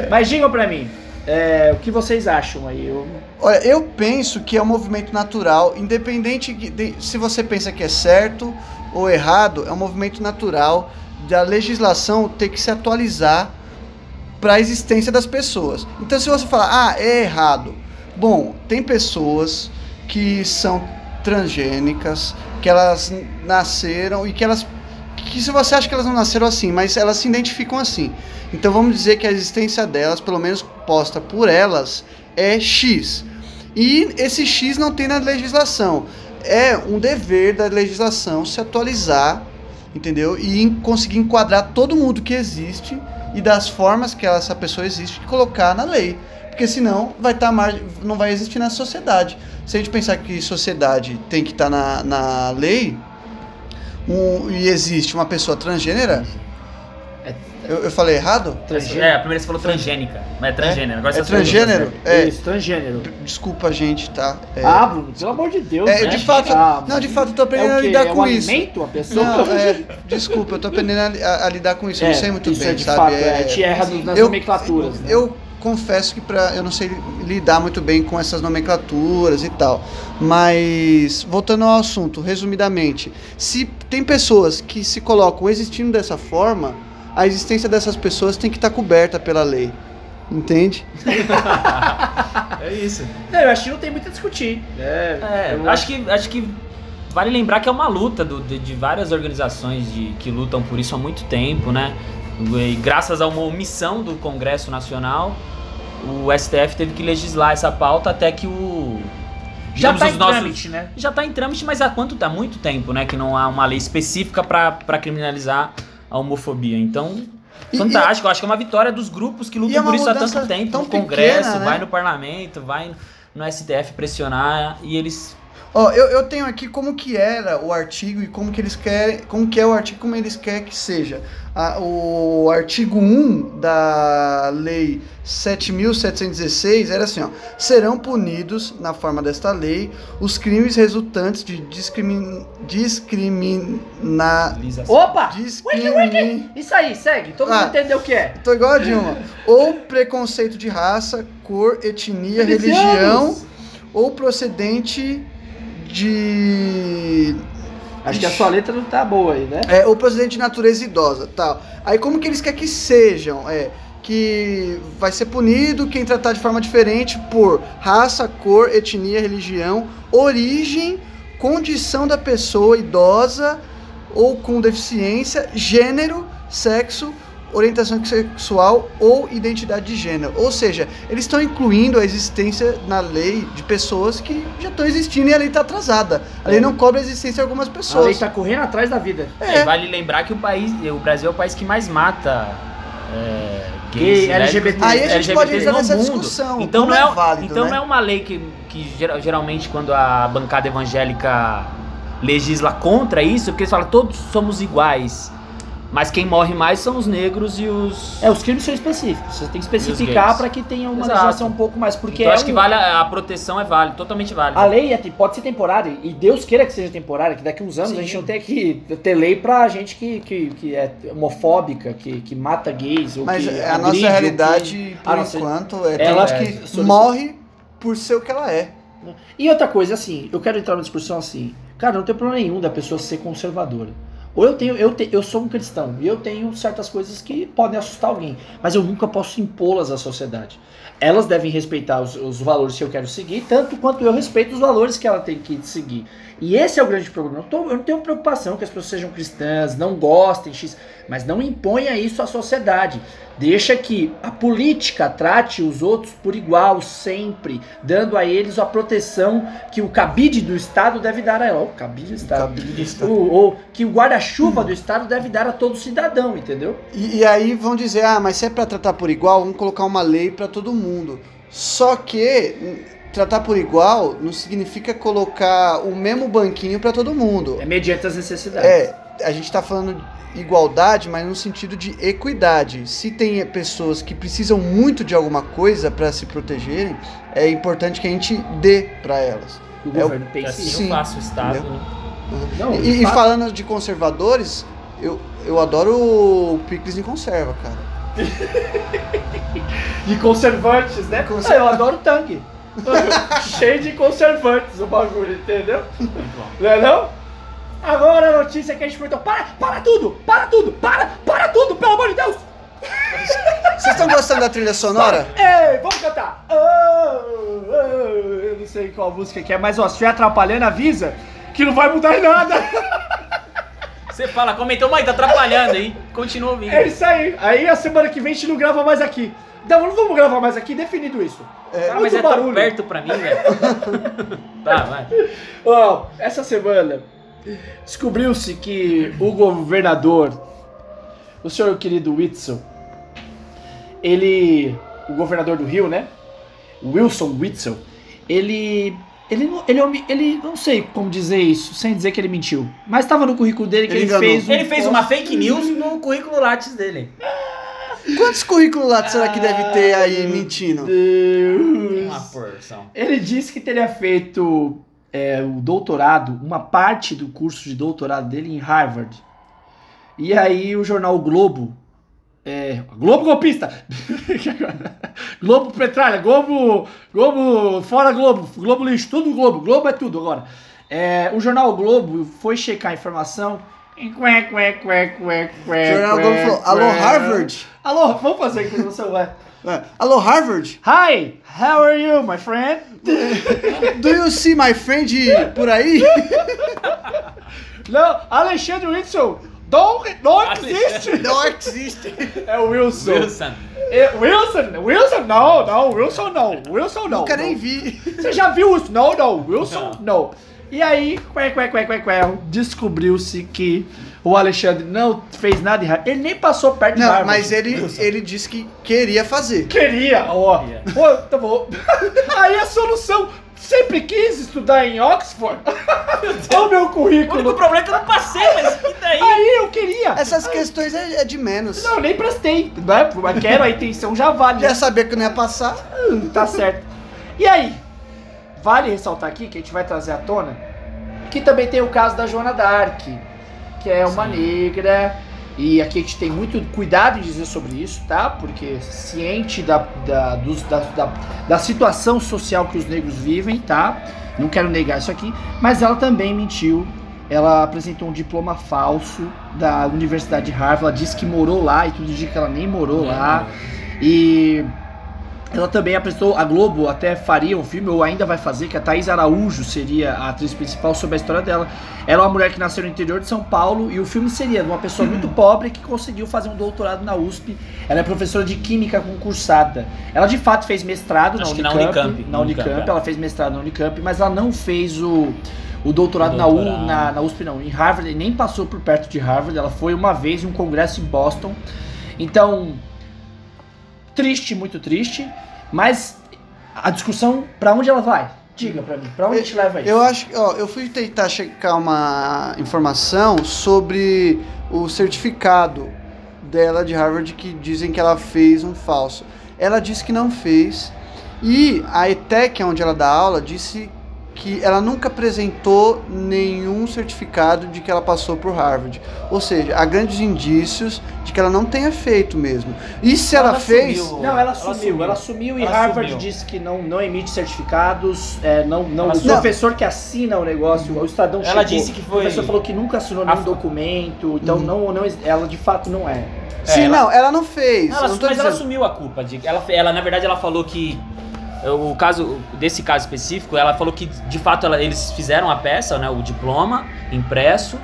Mas digam pra mim, é, o que vocês acham aí? Eu- Olha, eu penso que é um movimento natural, independente de, de- se você pensa que é certo ou errado, é um movimento natural da legislação ter que se atualizar para a existência das pessoas. Então, se você falar, ah, é errado, bom, tem pessoas que são transgênicas, que elas nasceram e que elas que se você acha que elas não nasceram assim, mas elas se identificam assim. Então vamos dizer que a existência delas, pelo menos posta por elas, é X. E esse X não tem na legislação. É um dever da legislação se atualizar, entendeu? E conseguir enquadrar todo mundo que existe e das formas que essa pessoa existe e colocar na lei. Porque senão vai estar mar... não vai existir na sociedade. Se a gente pensar que sociedade tem que estar na, na lei um- e existe uma pessoa transgênera, É- eu, eu falei errado? Transgênero? É, a primeira você falou transgênica, mas é transgênero. Agora É você acertou, transgênero? tá. É. Isso, transgênero. Desculpa, gente, tá? É, Ah, Bruno, pelo amor de Deus. é, né? de fato, Ah, não, de fato eu tô é aprendendo o a lidar é com um isso. alimento, a pessoa? Não, é, desculpa, eu tô aprendendo a, a- a lidar com isso. eu não sei muito isso bem, é de sabe? fato, é, te erra no- nas eu- nomenclaturas. né? Eu confesso que pra, eu não sei lidar muito bem com essas nomenclaturas e tal. Mas, voltando ao assunto, resumidamente, se tem pessoas que se colocam existindo dessa forma, a existência dessas pessoas tem que estar coberta pela lei. Entende? É isso. Não, eu acho que não tem muito a discutir. É, É, eu acho que, acho que vale lembrar que é uma luta do- de, de várias organizações de, que lutam por isso há muito tempo, né? E graças a uma omissão do Congresso Nacional, o STF teve que legislar essa pauta até que o. Já digamos, tá os em nossos- trâmite, né? Já tá em trâmite, mas há quanto há muito tempo, né? Que não há uma lei específica para criminalizar a homofobia. Então, E- fantástico. Eu acho que é uma vitória dos grupos que E lutam é uma por isso há tanto tempo. tão no Congresso, pequena, né? vai no parlamento, vai no STF pressionar e eles. Ó, eu, eu tenho aqui como que era o artigo e como que eles querem, como que é o artigo, como eles querem que seja. Ah, o artigo 1 da lei 7.716 era assim, ó, serão punidos, na forma desta lei, os crimes resultantes de discrimin, discrimina, Opa! discrimin, Isso aí, segue. Todo Ah. mundo entendeu o que é. tô igual a Dilma, ou preconceito de raça, cor, etnia, religião, ou procedente de Acho que a sua letra não tá boa aí, né? é, ou procedente de natureza idosa, tal. Aí como que eles querem que sejam? É que vai ser punido quem tratar de forma diferente por raça, cor, etnia, religião, origem, condição da pessoa idosa ou com deficiência, gênero, sexo, orientação sexual ou identidade de gênero. Ou seja, eles estão incluindo a existência na lei de pessoas que já estão existindo e a lei está atrasada. A lei É. não cobre a existência de algumas A lei pessoas. tá correndo atrás da vida. É, É. vale lembrar que o país, o Brasil é o país que mais mata é, Gay, gays, LGBT. Aí a gente LGBTs pode entrar nessa mundo. discussão, Então não é, é válido, então né? não é uma lei que, que geral- geralmente quando a bancada evangélica legisla contra isso, porque eles falam todos somos iguais. Mas quem morre mais são os negros e os. É, os crimes são específicos. Você tem que especificar para que tenha uma Exato. legislação um pouco mais. Porque então é acho que um- vale a, a proteção é válida, totalmente válida. A lei é pode ser temporária, e Deus queira que seja temporária, que daqui uns anos Sim. a gente não tenha que ter lei pra gente que, que, que é homofóbica, que, que mata gays, ou Mas que a agride, nossa ou que- realidade, por A nossa- enquanto, é Ela- ela é, que sobre- morre por ser o que ela é. E outra coisa, assim, eu quero entrar numa discussão assim, cara, não tem problema nenhum da pessoa ser conservadora. Ou eu tenho, eu, te, eu sou um cristão e eu tenho certas coisas que podem assustar alguém, mas eu nunca posso impô-las à sociedade. Elas devem respeitar os, os valores que eu quero seguir, tanto quanto eu respeito os valores que ela tem que seguir. E esse é o grande problema. Eu, tô- eu não tenho preocupação que as pessoas sejam cristãs, não gostem, X, mas não imponha isso à sociedade. Deixa que a política trate os outros por igual, sempre, dando a eles a proteção que o cabide do Estado deve dar a ela. O cabide do Estado. Cabide do Estado. O- ou que o guarda-chuva do Estado deve dar a todo cidadão, entendeu? E, e aí vão dizer, ah, mas se é pra tratar por igual, vamos colocar uma lei pra todo mundo. Só que hum, tratar por igual não significa colocar o mesmo banquinho pra todo mundo. É mediante as necessidades. É, a gente tá falando de igualdade, mas no sentido de equidade. Se tem pessoas que precisam muito de alguma coisa pra se protegerem, é importante que a gente dê pra elas. O é o- governo pense assim eu faço o Estado. Né? Não, E, e falando de conservadores, eu, eu adoro o picles em conserva, cara. De conservantes, né? Conser- Ah, eu adoro tangue. Cheio de conservantes o bagulho, entendeu? Não é não? Agora a notícia que a gente perguntou. Para, para tudo, para tudo, para, para tudo, pelo amor de Deus! Vocês estão gostando da trilha sonora? Ei, vamos cantar! Ah, ah, eu não sei qual música que é, mas ó, se estiver atrapalhando, avisa que não vai mudar nada. Você fala, comentou, mãe, tá atrapalhando, hein? Continua ouvindo. É isso aí. Aí a semana que vem a gente não grava mais aqui. Não, não vamos gravar mais aqui, definido isso. Cara, mas muito é tão barulho. perto pra mim, velho. tá, vai. Ó, essa semana descobriu-se que o governador, o senhor querido Whitson, ele, o governador do Rio, né? Wilson Whitson, ele ele não- ele, ele, ele não sei como dizer isso, sem dizer que ele mentiu, mas estava no currículo dele que Ele ele, fez um Ele fez uma fake news no currículo Lattes dele. Quantos currículos lá será que deve ter aí mentindo? Deus. Uma porção. Ele disse que teria feito é, o doutorado, uma parte do curso de doutorado dele em Harvard. E aí o jornal Globo. É, Globo golpista! Globo Petralha, Globo. Globo. Fora Globo, Globo lixo, tudo Globo, Globo é tudo agora. É, o jornal Globo foi checar a informação. E quê, quê, quê, O quê, Jornal Globo falou, alô. Harvard? Alô, vamos fazer aqui no celular. É, Alô Harvard? Hi, how are you, my friend? Do you see my friend por aí? Não, Alexandre Wilson, não, não existe. Não existe. É o Wilson. Wilson. É, Wilson, Wilson, não, não, Wilson não, Wilson não. Nunca não. nem vi. Você já viu isso? Não, não, Wilson não. E aí, qué, qué, qué, qué, qué, descobriu-se que o Alexandre não fez nada errado. Ele nem passou perto de Não, mas ele, ele disse que queria fazer. Queria, ó. Queria. Pô, tá bom. Aí a solução, sempre quis estudar em Oxford. Olha o meu O único currículo. problema é que eu não passei, mas daí? Aí eu queria. Essas questões é, é de menos. Não, eu nem prestei, né? Mas quero, a intenção já vale. né? Já sabia que eu não ia passar. Hum, Tá certo. E aí, vale ressaltar aqui que a gente vai trazer à tona que também tem o caso da Joana Dark, que é uma negra. E aqui a gente tem muito cuidado em dizer sobre isso, tá? Porque ciente da, da, dos- da, da, da situação social que os negros vivem, tá? Não quero negar isso aqui, mas ela também mentiu. Ela apresentou um diploma falso da Universidade de Harvard. Ela disse que morou lá e tudo indica que ela nem morou lá. E ela também apresentou, a Globo até faria um filme, ou ainda vai fazer, que a Thaís Araújo seria a atriz principal sobre a história dela. Ela é uma mulher que nasceu no interior de São Paulo e o filme seria de uma pessoa muito pobre que conseguiu fazer um doutorado na USP. Ela é professora de química concursada. Ela de fato fez mestrado Acho na que na Unicamp. Unicamp, Na Unicamp, Unicamp, é. ela fez mestrado na Unicamp, mas ela não fez o, o doutorado, O Na, U, doutorado. na, na USP, não. Em Harvard, e nem passou por perto de Harvard. Ela foi uma vez em um congresso em Boston. Então, triste, muito triste, mas a discussão, pra onde ela vai? Diga pra mim, pra onde te leva isso? Eu acho que, ó, eu fui tentar checar uma informação sobre o certificado dela de Harvard que dizem que ela fez um falso. Ela disse que não fez. E a ETEC, onde ela dá aula, disse que ela nunca apresentou nenhum certificado de que ela passou por Harvard. Ou seja, há grandes indícios de que ela não tenha feito mesmo. E se ela, Ela fez, sumiu. Não, ela Ela sumiu, sumiu. ela sumiu e Ela Harvard sumiu. disse que não, não emite certificados, é, não, não, Ela o sumiu. professor que assina o negócio, o Estadão Ela chegou, disse que foi- O professor falou que nunca assinou nenhum A- documento, então não, não, ela de fato não é. sim, ela- não, ela não fez. Ela, não mas ela dizendo- assumiu a culpa. De, ela, ela, na verdade, ela falou que. O caso, desse caso específico, ela falou que de fato ela- eles fizeram a peça, né, o diploma impresso,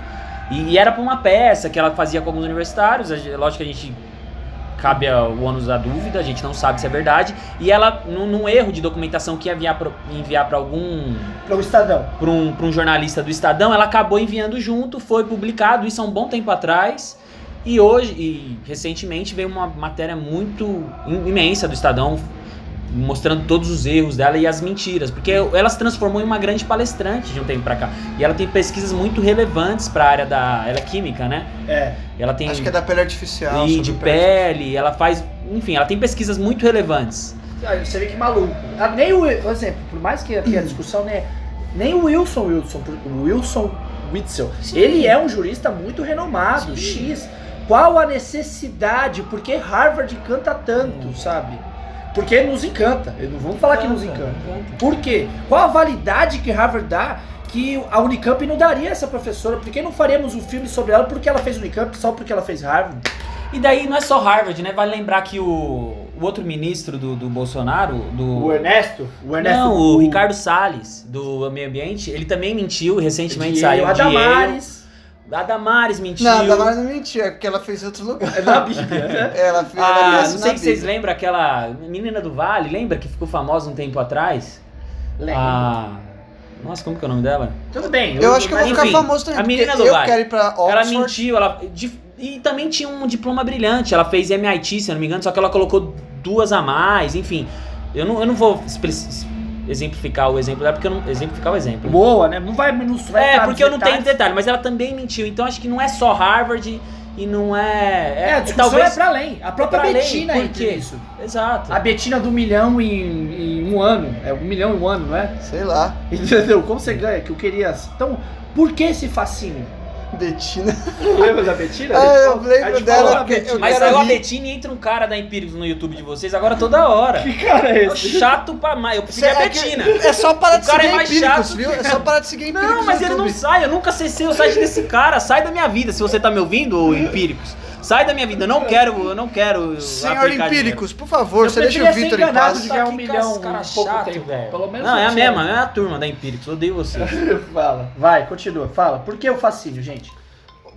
e, e era pra uma peça que ela fazia com alguns universitários. Lógico que a gente cabe o ônus da dúvida, a gente não sabe se é verdade. E ela, num, num erro de documentação que ia enviar para algum Para o Estadão. para um, pra um jornalista do Estadão, ela acabou enviando junto, foi publicado, isso há um bom tempo atrás. E hoje, e recentemente, veio uma matéria muito im- imensa do Estadão mostrando todos os erros dela e as mentiras, porque ela se transformou em uma grande palestrante de um tempo pra cá. E ela tem pesquisas muito relevantes para a área da ela é química, né? É. Ela tem Acho que é da pele artificial. e de pele. pele, ela faz, enfim, ela tem pesquisas muito relevantes. Aí Você vê que maluco. Ah, Nem o, por exemplo, por mais que aqui a discussão, né, nem o Wilson Wilson, o Wilson Witzel, ele é um jurista muito renomado, X. Qual a necessidade? Por que Harvard encanta tanto, sabe? Porque nos encanta. Não vamos falar que nos encanta. Por quê? Qual a validade que Harvard dá que a Unicamp não daria a essa professora? Por que não faríamos um filme sobre ela porque ela fez Unicamp só porque ela fez Harvard? E daí não é só Harvard, né? Vale lembrar que o, o outro ministro do, do Bolsonaro, do. O Ernesto? O Ernesto Não, o Ricardo Salles, do meio ambiente, ele também mentiu, recentemente saiu a de Yale. Damares. A Damares mentiu. Não, a Damares não mentiu, é porque ela fez em outro lugar. É na Bíblia, né? Ela fez Ah, não sei se vocês lembram aquela menina do Vale, lembra que ficou famosa um tempo atrás? Lembro. A... Nossa, como que é o nome dela? Tudo bem. Eu acho que eu vou ficar enfim, famoso também, a porque menina do eu Vale. quero ir pra Oxford. Ela mentiu, ela. E também tinha um diploma brilhante. Ela fez MIT, se eu não me engano, só que ela colocou duas a mais, enfim. Eu não, eu não vou exemplificar o exemplo dela, porque eu não. Exemplificar o exemplo. Boa, né? Não vai vai É, porque eu não tenho detalhes. detalhe, mas ela também mentiu. Então acho que não é só Harvard e não é. É, a discussão talvez. é pra além. A própria pra além, Betina entra quê? nisso. Exato. A Betina do milhão em, em um ano. É um milhão em um ano, não é? Sei lá, Entendeu? Como você ganha? Que eu queria. Então, por que esse fascínio? Betina. Lembra da Betina? Ah, eu lembro dela. eu Mas saiu a. Betina e entra um cara da Empíricos no YouTube de vocês agora toda hora. Que cara é É esse? chato pra mais. Eu preciso de a É Betina. É só parar O de cara seguir é mais empíricos, chato viu? É só parar de seguir empíricos Não, mas no ele não sai. Eu nunca acessei o site desse cara. Sai da minha vida. Se você tá me ouvindo, ô Empíricos. Sai da minha vida. Eu não quero, eu não quero. Senhor Empíricos, por favor, Eu você deixa o Vitor em paz. ganhar um Que milhão cara pouco chato, tempo. velho. Pelo menos Não, é a eu mesma, é a turma da Empíricos. Eu odeio vocês. Fala. Vai, continua. Fala. Por que o fascínio, gente?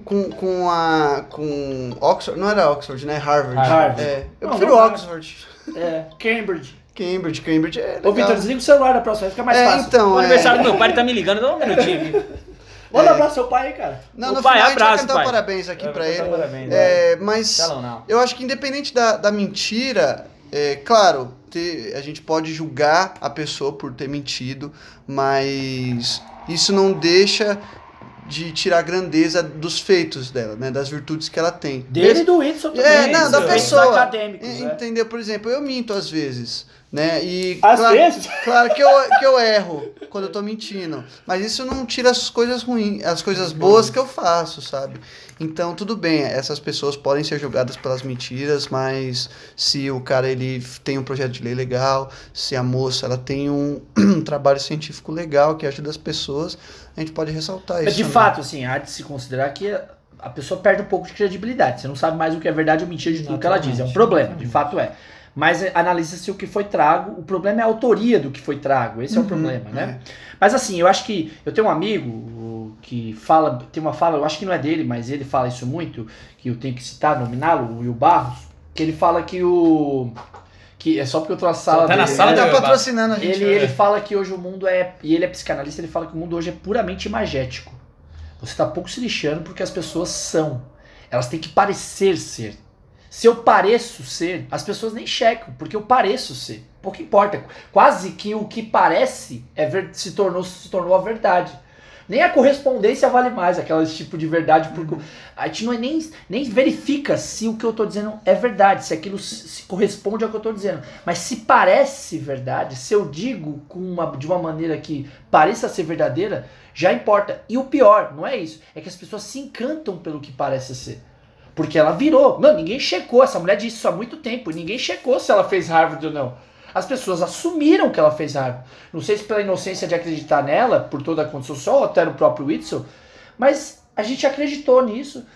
Com, com a. com Oxford. Não era Oxford, né? Harvard. Harvard. É. Eu Não, prefiro. Oxford. É, Cambridge. Cambridge, Cambridge é. Ô, legal. Vitor, desliga o celular da próxima vez, fica mais é, fácil. então. O é... aniversário do meu pai tá me ligando. Dá um minutinho. Manda é. um abraço ao pai aí, cara. Não, Ô, no pai, final a gente vai abraço, cantar parabéns aqui Eu pra vou ele. parabéns, É, mas não. eu acho que independente da, da mentira, é claro, ter- a gente pode julgar a pessoa por ter mentido, mas isso não deixa de tirar a grandeza dos feitos dela, né? Das virtudes que ela tem. Dele e do Whitson também. É, não, da dos pessoa. né? Entendeu? Por exemplo, eu minto às vezes, né? E Às claro, vezes? claro que eu, que eu erro quando eu tô mentindo, mas isso não tira as coisas ruins, as coisas boas que eu faço, sabe? Então, tudo bem, essas pessoas podem ser julgadas pelas mentiras, mas se o cara ele tem um projeto de lei legal, se a moça ela tem um, um trabalho científico legal que ajuda as pessoas, a gente pode ressaltar isso. Mas de também. fato, assim, há de se considerar que a pessoa perde um pouco de credibilidade. Você não sabe mais o que é verdade ou mentira de tudo que ela diz. É um problema, de fato é. Mas analisa-se o que foi trago. O problema é a autoria do que foi trago. Esse é o Uhum, problema, né? é. Mas assim, eu acho que. Eu tenho um amigo que fala. Tem uma fala, eu acho que não é dele, mas ele fala isso muito. Que eu tenho que citar, nominá-lo, o Will Barros. Que ele fala que o. Que é só porque eu tô na sala. Tá na dele, sala né? Ele do- tá patrocinando a gente. Ele, né? ele fala que hoje o mundo é. E ele é psicanalista, ele fala que o mundo hoje é puramente imagético. Você tá pouco se lixando porque as pessoas são. Elas têm que parecer ser. Se eu pareço ser, as pessoas nem checam, porque eu pareço ser. Pouco importa. Quase que o que parece é ver- se, tornou, se tornou a verdade. Nem a correspondência vale mais, aquela tipo de verdade, porque a gente não é nem, nem verifica se o que eu tô dizendo é verdade, se aquilo se, corresponde ao que eu tô dizendo. Mas se parece verdade, se eu digo com uma, de uma maneira que pareça ser verdadeira, já importa. E o pior, não é isso, é que as pessoas se encantam pelo que parece ser. Porque ela virou. Mano, ninguém checou. Essa mulher disse isso há muito tempo. Ninguém checou se ela fez Harvard ou não. As pessoas assumiram que ela fez Harvard. Não sei se pela inocência de acreditar nela, por toda a condição social, ou até no próprio Whitson, mas a gente acreditou nisso.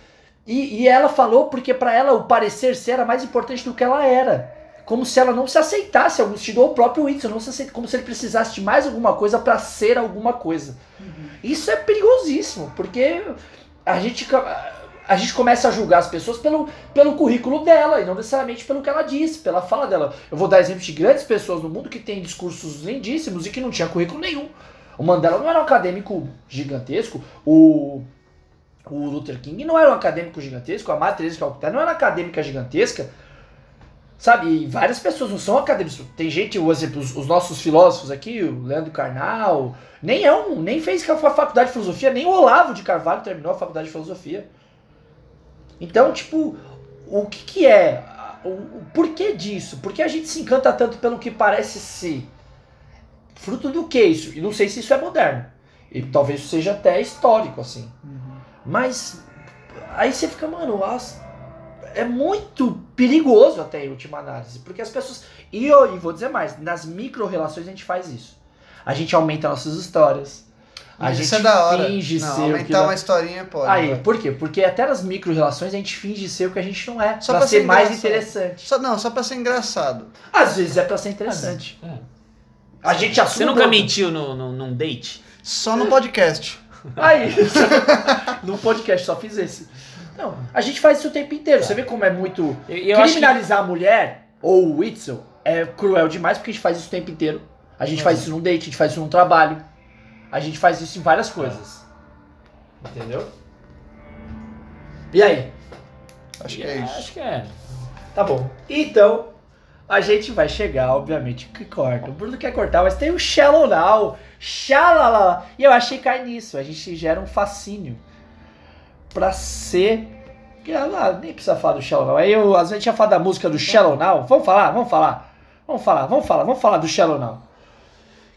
E, e ela falou porque para ela o parecer ser era mais importante do que ela era. Como se ela não se aceitasse, Agostinho ou o próprio Whitson, não se aceita, como se ele precisasse de mais alguma coisa para ser alguma coisa. Isso é perigosíssimo, porque a gente, a gente começa a julgar as pessoas pelo, pelo currículo dela e não necessariamente pelo que ela disse, pela fala dela. Eu vou dar exemplos de grandes pessoas no mundo que têm discursos lindíssimos e que não tinha currículo nenhum. O Mandela não era um acadêmico gigantesco, o, o Luther King não era um acadêmico gigantesco, a de Calcutá não era acadêmica gigantesca. Sabe, e várias pessoas não são acadêmicos. Tem gente, por exemplo, os, os nossos filósofos aqui, o Leandro Carnal, nem é um, nem fez a faculdade de filosofia, nem o Olavo de Carvalho terminou a faculdade de filosofia. Então, tipo, o que que é? O, o porquê disso? Por que a gente se encanta tanto pelo que parece ser? Fruto do que isso? E não sei se isso é moderno. E talvez seja até histórico, assim. Mas aí você fica, mano, as- é muito perigoso até em última análise. Porque as pessoas. E eu e vou dizer mais, nas micro-relações a gente faz isso. A gente aumenta nossas histórias. A Mas gente isso é da hora. finge não, ser o que aumentar uma historinha pode. Aí, vai. por quê? Porque até nas micro-relações a gente finge ser o que a gente não é. Só pra pra ser ser mais interessante. Só, não, só pra ser engraçado. Às vezes é pra ser interessante. É. A gente assume. Você nunca mentiu no, no- num date? Só no podcast. Aí, no podcast só fiz esse. Não, a gente faz isso o tempo inteiro. Você vê como é muito. Eu, eu acho que Criminalizar a mulher ou o Whitson é cruel demais porque a gente faz isso o tempo inteiro. A gente faz isso num date, a gente faz isso num trabalho. A gente faz isso em várias coisas. Entendeu? E aí? Acho que é isso. Acho que é. Tá bom. Então, a gente vai chegar, obviamente, que corta. O Bruno quer cortar, mas tem o Shallow Now. Xalala. E eu achei que cai nisso. A gente gera um fascínio pra ser. ah, nem precisa falar do Shallow Now. Aí eu, às vezes a gente ia falar da música do Shallow Now. Vamos falar? Vamos falar. Vamos falar, vamos falar, vamos falar do Shallow Now.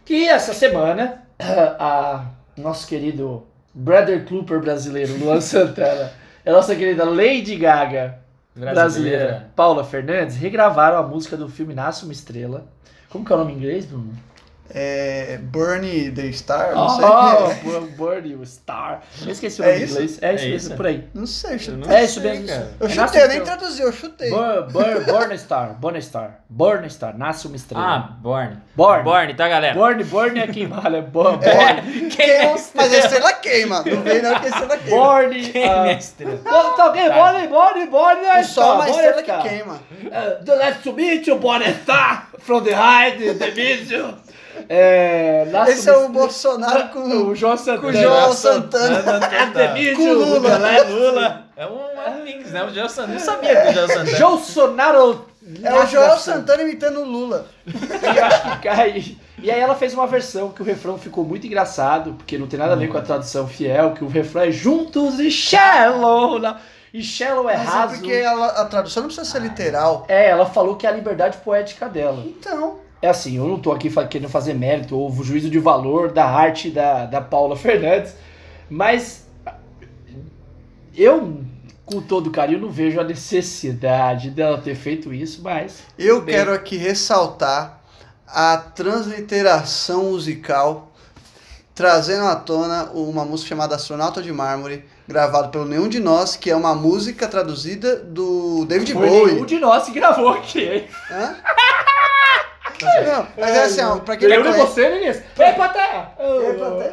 Que essa semana, a nosso querido Brother Cooper brasileiro, Luan Santana, e a nossa querida Lady Gaga, brasileira Paula Fernandes regravaram a música do filme Nasce uma Estrela. Como que é o nome em inglês, Bruno? É. Bernie the Star? Não sei. Oh, Burn You Star. Eu esqueci o É nome em isso? inglês. É isso É mesmo, isso? por aí. Não sei, eu chutei. não É isso sei, mesmo. cara. Eu É chutei, eu nem traduzi, eu chutei. Burn, burn, burn Star, Burn Star, Burn Star, nasce uma estrela. Ah, Born. Born. Born, tá, galera? Burn, burn é queimar, é Born. É, queima, estrela? mas a estrela queima. Não vem não que a estrela queima. Born. Quem ah, é estrela? Tá ok, Tá. Born, Born, Born é O sol é uma Born estrela que queima. Uh, the left to meet you, Born Star, from the high, the video. É, Esse é uma o Bolsonaro com, O João Santana. com o João Santana. Video, Com Lula. the left Lula. É um, é um mix, né? O Joel Santana. Não sabia que o Joel Santana. Bolsonaro. É o Joel Santana imitando o Lula. E eu acho que cai. E aí ela fez uma versão que o refrão ficou muito engraçado, porque não tem nada a ver com a tradução fiel, que o refrão é juntos e shallow. E shallow é Mas é raso. porque ela- a tradução não precisa ser literal. É, ela falou que é a liberdade poética dela. Então, É assim, eu não tô aqui querendo fazer mérito ou juízo de valor da arte da, da Paula Fernandes, mas eu, com todo carinho, não vejo a necessidade dela ter feito isso, mas. eu Bem. quero aqui ressaltar a transliteração musical trazendo à tona uma música chamada Astronauta de Mármore, gravado pelo Nenhum de Nós, que é uma música traduzida do David Foi nenhum Bowie. de nós que gravou aqui, hein? Hã? Não, mas é assim, ó, pra quem não e conhece... você, Vinícius. Ei, Paté!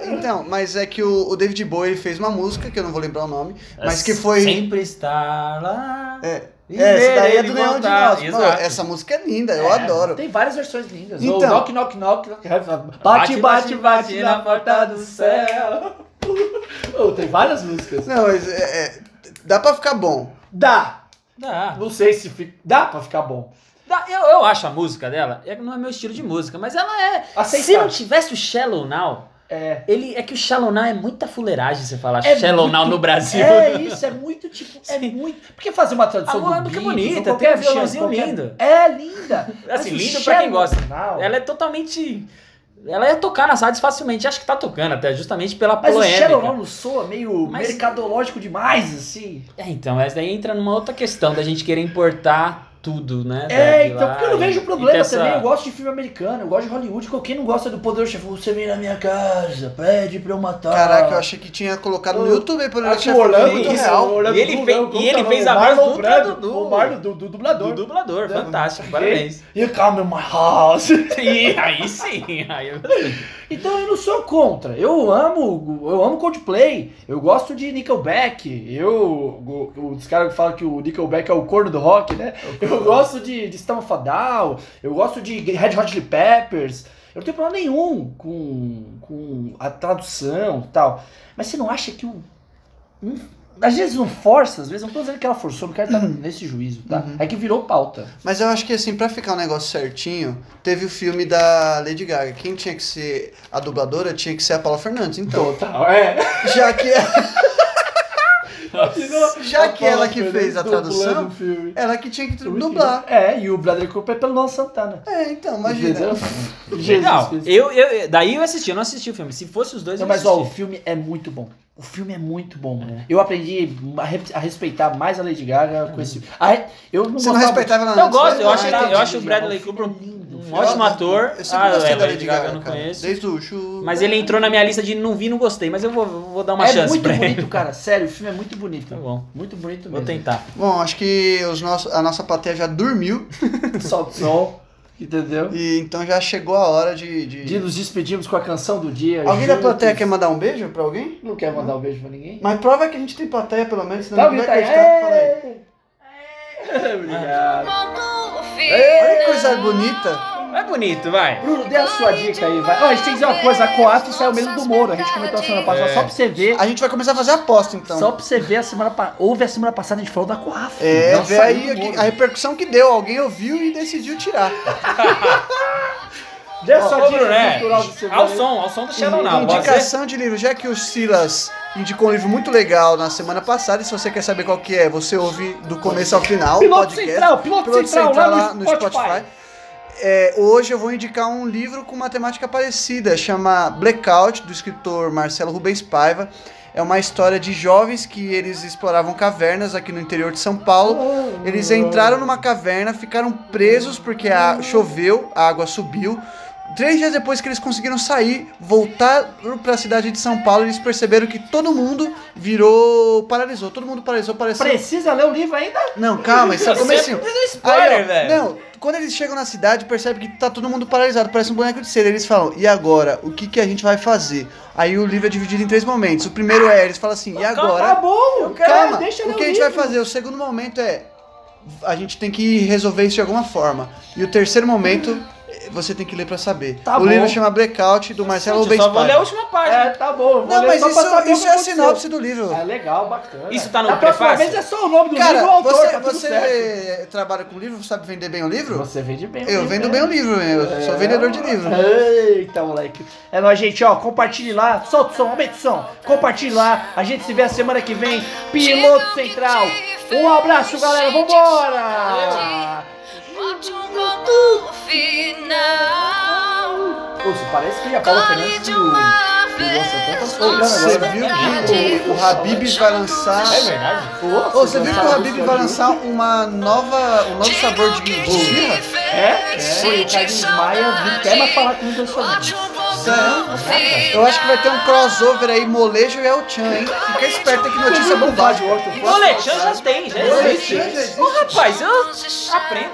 Então, mas é que o, o David Bowie fez uma música, que eu não vou lembrar o nome, mas que foi... Sempre estar lá. É, E essa daí é do Nenhum de. Nós. Essa música é linda, eu É, adoro. Tem várias versões lindas. Então. O knock, knock, knock. Bate, bate, bate na porta do céu. Oh, tem várias músicas. Não, mas é, é, dá pra ficar bom. Dá. Dá. Não sei se fica... dá pra ficar bom. Eu, eu acho a música dela, é não é meu estilo de música, mas ela é. Se não tivesse o Shallow Now, É. ele é que o Shallow Now é muita fuleiragem você falar É Shallow Now no Brasil. É isso, é muito tipo, é Sim. muito. Porque fazer uma tradução A do é Beatles, bonita, tem um violãozinho qualquer- lindo. É linda. Assim, Mas o lindo pra Shallow quem gosta. Now- Ela é totalmente. Ela ia tocar nas rádios facilmente. Acho que tá tocando até, justamente pela Mas o Shallow Now polêmica. não soa meio Mas- mercadológico demais, assim. É, então, essa daí entra numa outra questão da gente querer importar tudo, né? É, então, lá porque eu não vejo problema essa- também. Eu gosto de filme americano, eu gosto de Hollywood. Qualquer não gosta do poder chefe. Você vem na minha casa, pede pra eu matar. Caraca, eu achei que tinha colocado no YouTube por Acho que chefe Orlando, muito isso, real. Orlando E ele fez- não, e ele é fez a voz Marlon do Brando, do- O Marlon do, do dublador. Do dublador, Né? fantástico, parabéns. You come in my house. E aí sim, aí eu... Então eu não sou contra. Eu amo, eu amo Coldplay. Eu gosto de Nickelback. Eu, os caras que falam que o Nickelback é o corno do rock, né? Eu gosto de, de System of a Down. Eu gosto de Red Hot Chili Peppers. Eu não tenho problema nenhum com, com a tradução e tal. Mas você não acha que o um- às vezes não força, às vezes não tô dizendo que ela forçou, não quero estar nesse juízo, tá? É que virou pauta. Mas eu acho que assim, pra ficar um negócio certinho, teve o filme da Lady Gaga. Quem tinha que ser a dubladora tinha que ser a Paula Fernandes. Então, Total, é. já que já que ela que fez a tradução, ela que tinha que dublar. É, e o Bradley Cooper é pelo Luan Santana. É, então, imagina. Legal. Cristo. Eu, eu, daí eu assisti, eu não assisti o filme. Se fosse os dois, Não, eu mas ó, o assisti. filme é muito bom. O filme é muito bom. Eu aprendi a, re- a respeitar mais a Lady Gaga com esse. A re- eu não Você não respeitava ela Eu antes, gosto, né? eu acho, eu acho o. Bradley Cooper é lindo. um ótimo ator. Eu sempre Ah, gostei é, da Lady Gaga eu não cara. conheço. Desde o Chu. Mas ele entrou na minha lista de não vi, não gostei. Mas eu vou, vou dar uma é chance muito pra ele. bonito, cara. Sério, o filme é muito bonito. Tá bom. Muito bonito Vou mesmo. tentar. Bom, acho que os nossos, a nossa plateia já dormiu. Solta o som. Entendeu? E então já chegou a hora de. de- De nos despedirmos com a canção do dia. Alguém da plateia quer mandar um beijo pra alguém? Não quer mandar um beijo pra ninguém? Mas prova que a gente tem plateia, pelo menos, senão Tá, grita vai acreditar. Fala aí. É, Obrigado. Olha que coisa bonita. É bonito, vai. Bruno, dê a sua dica aí, vai. Ó, a gente tem que dizer uma coisa, a Coaf saiu mesmo do Moro. A gente comentou a semana passada, É. só pra você ver. A gente vai começar a fazer aposta, então. Só pra você ver a semana passada. Houve a semana passada, a gente falou da Coaf. É, vê saiu aí do a, Moro. a repercussão que deu. Alguém ouviu e decidiu tirar. Dê a sua Ô, dica Bruno, é, cultural de semana. ao som, ao som do Shallow Now. pode ser? Indicação de livro, já que o Silas indicou um livro muito legal na semana passada, e se você quer saber qual que é, você ouve do começo ao final. o Piloto podcast. Central, Piloto Central, lá no Spotify. É, hoje eu vou indicar um livro com uma temática parecida, chama Blackout, do escritor Marcelo Rubens Paiva. É uma história de jovens que eles exploravam cavernas aqui no interior de São Paulo. Eles entraram numa caverna, ficaram presos porque a, choveu, a água subiu. Três dias depois que eles conseguiram sair, voltar para a cidade de São Paulo, eles perceberam que todo mundo virou. paralisou. Todo mundo paralisou, pareceu. Precisa ler o livro ainda? Não, calma, isso é o Você comecinho. spoiler, Aí, ó, velho. Não, quando eles chegam na cidade, percebe que tá todo mundo paralisado, parece um boneco de cera. Eles falam, e agora? O que, que a gente vai fazer? Aí o livro é dividido em três momentos. O primeiro é, eles falam assim, e Tá agora? bom, eu quero, Calma, deixa eu ler o que a gente vai livro. fazer? O segundo momento é, a gente tem que resolver isso de alguma forma. E o terceiro momento, você tem que ler pra saber. Tá o bom. livro chama Blackout, do Marcelo Eu Rubens só vou ler a última página. É, tá bom. vou Não, ler mas isso, isso é a sinopse do livro. É legal, bacana. Isso tá no próxima prefácio? vez é só o nome do Cara, livro o autor, você, tá tudo certo. você trabalha com livro, sabe vender bem o livro? Você vende bem o Eu livro, vendo né? bem o livro, eu sou É. vendedor de livro. Eita, moleque. É nóis, gente, ó. Compartilhe lá. Solta o som, aumenta o som. Compartilhe lá. A gente se vê a semana que vem. Piloto Central. Um abraço, galera. Vambora! Bote um ponto final. Isso parece que a Paula Fernandes de e o... Você viu que o, o Habib vai lançar. É verdade? Pô, você viu que o Habib vai lançar uma nova, um novo sabor de esfirra? É? É. E o Carlinhos Maia não quer mais falar com o Bote personagem. ponto Sério? Eu acho que vai ter um crossover aí, molejo e El Chan, hein? Fica esperto que notícia bombástica. O Lechan já tem, já existe. Ô, rapaz, eu aprendo.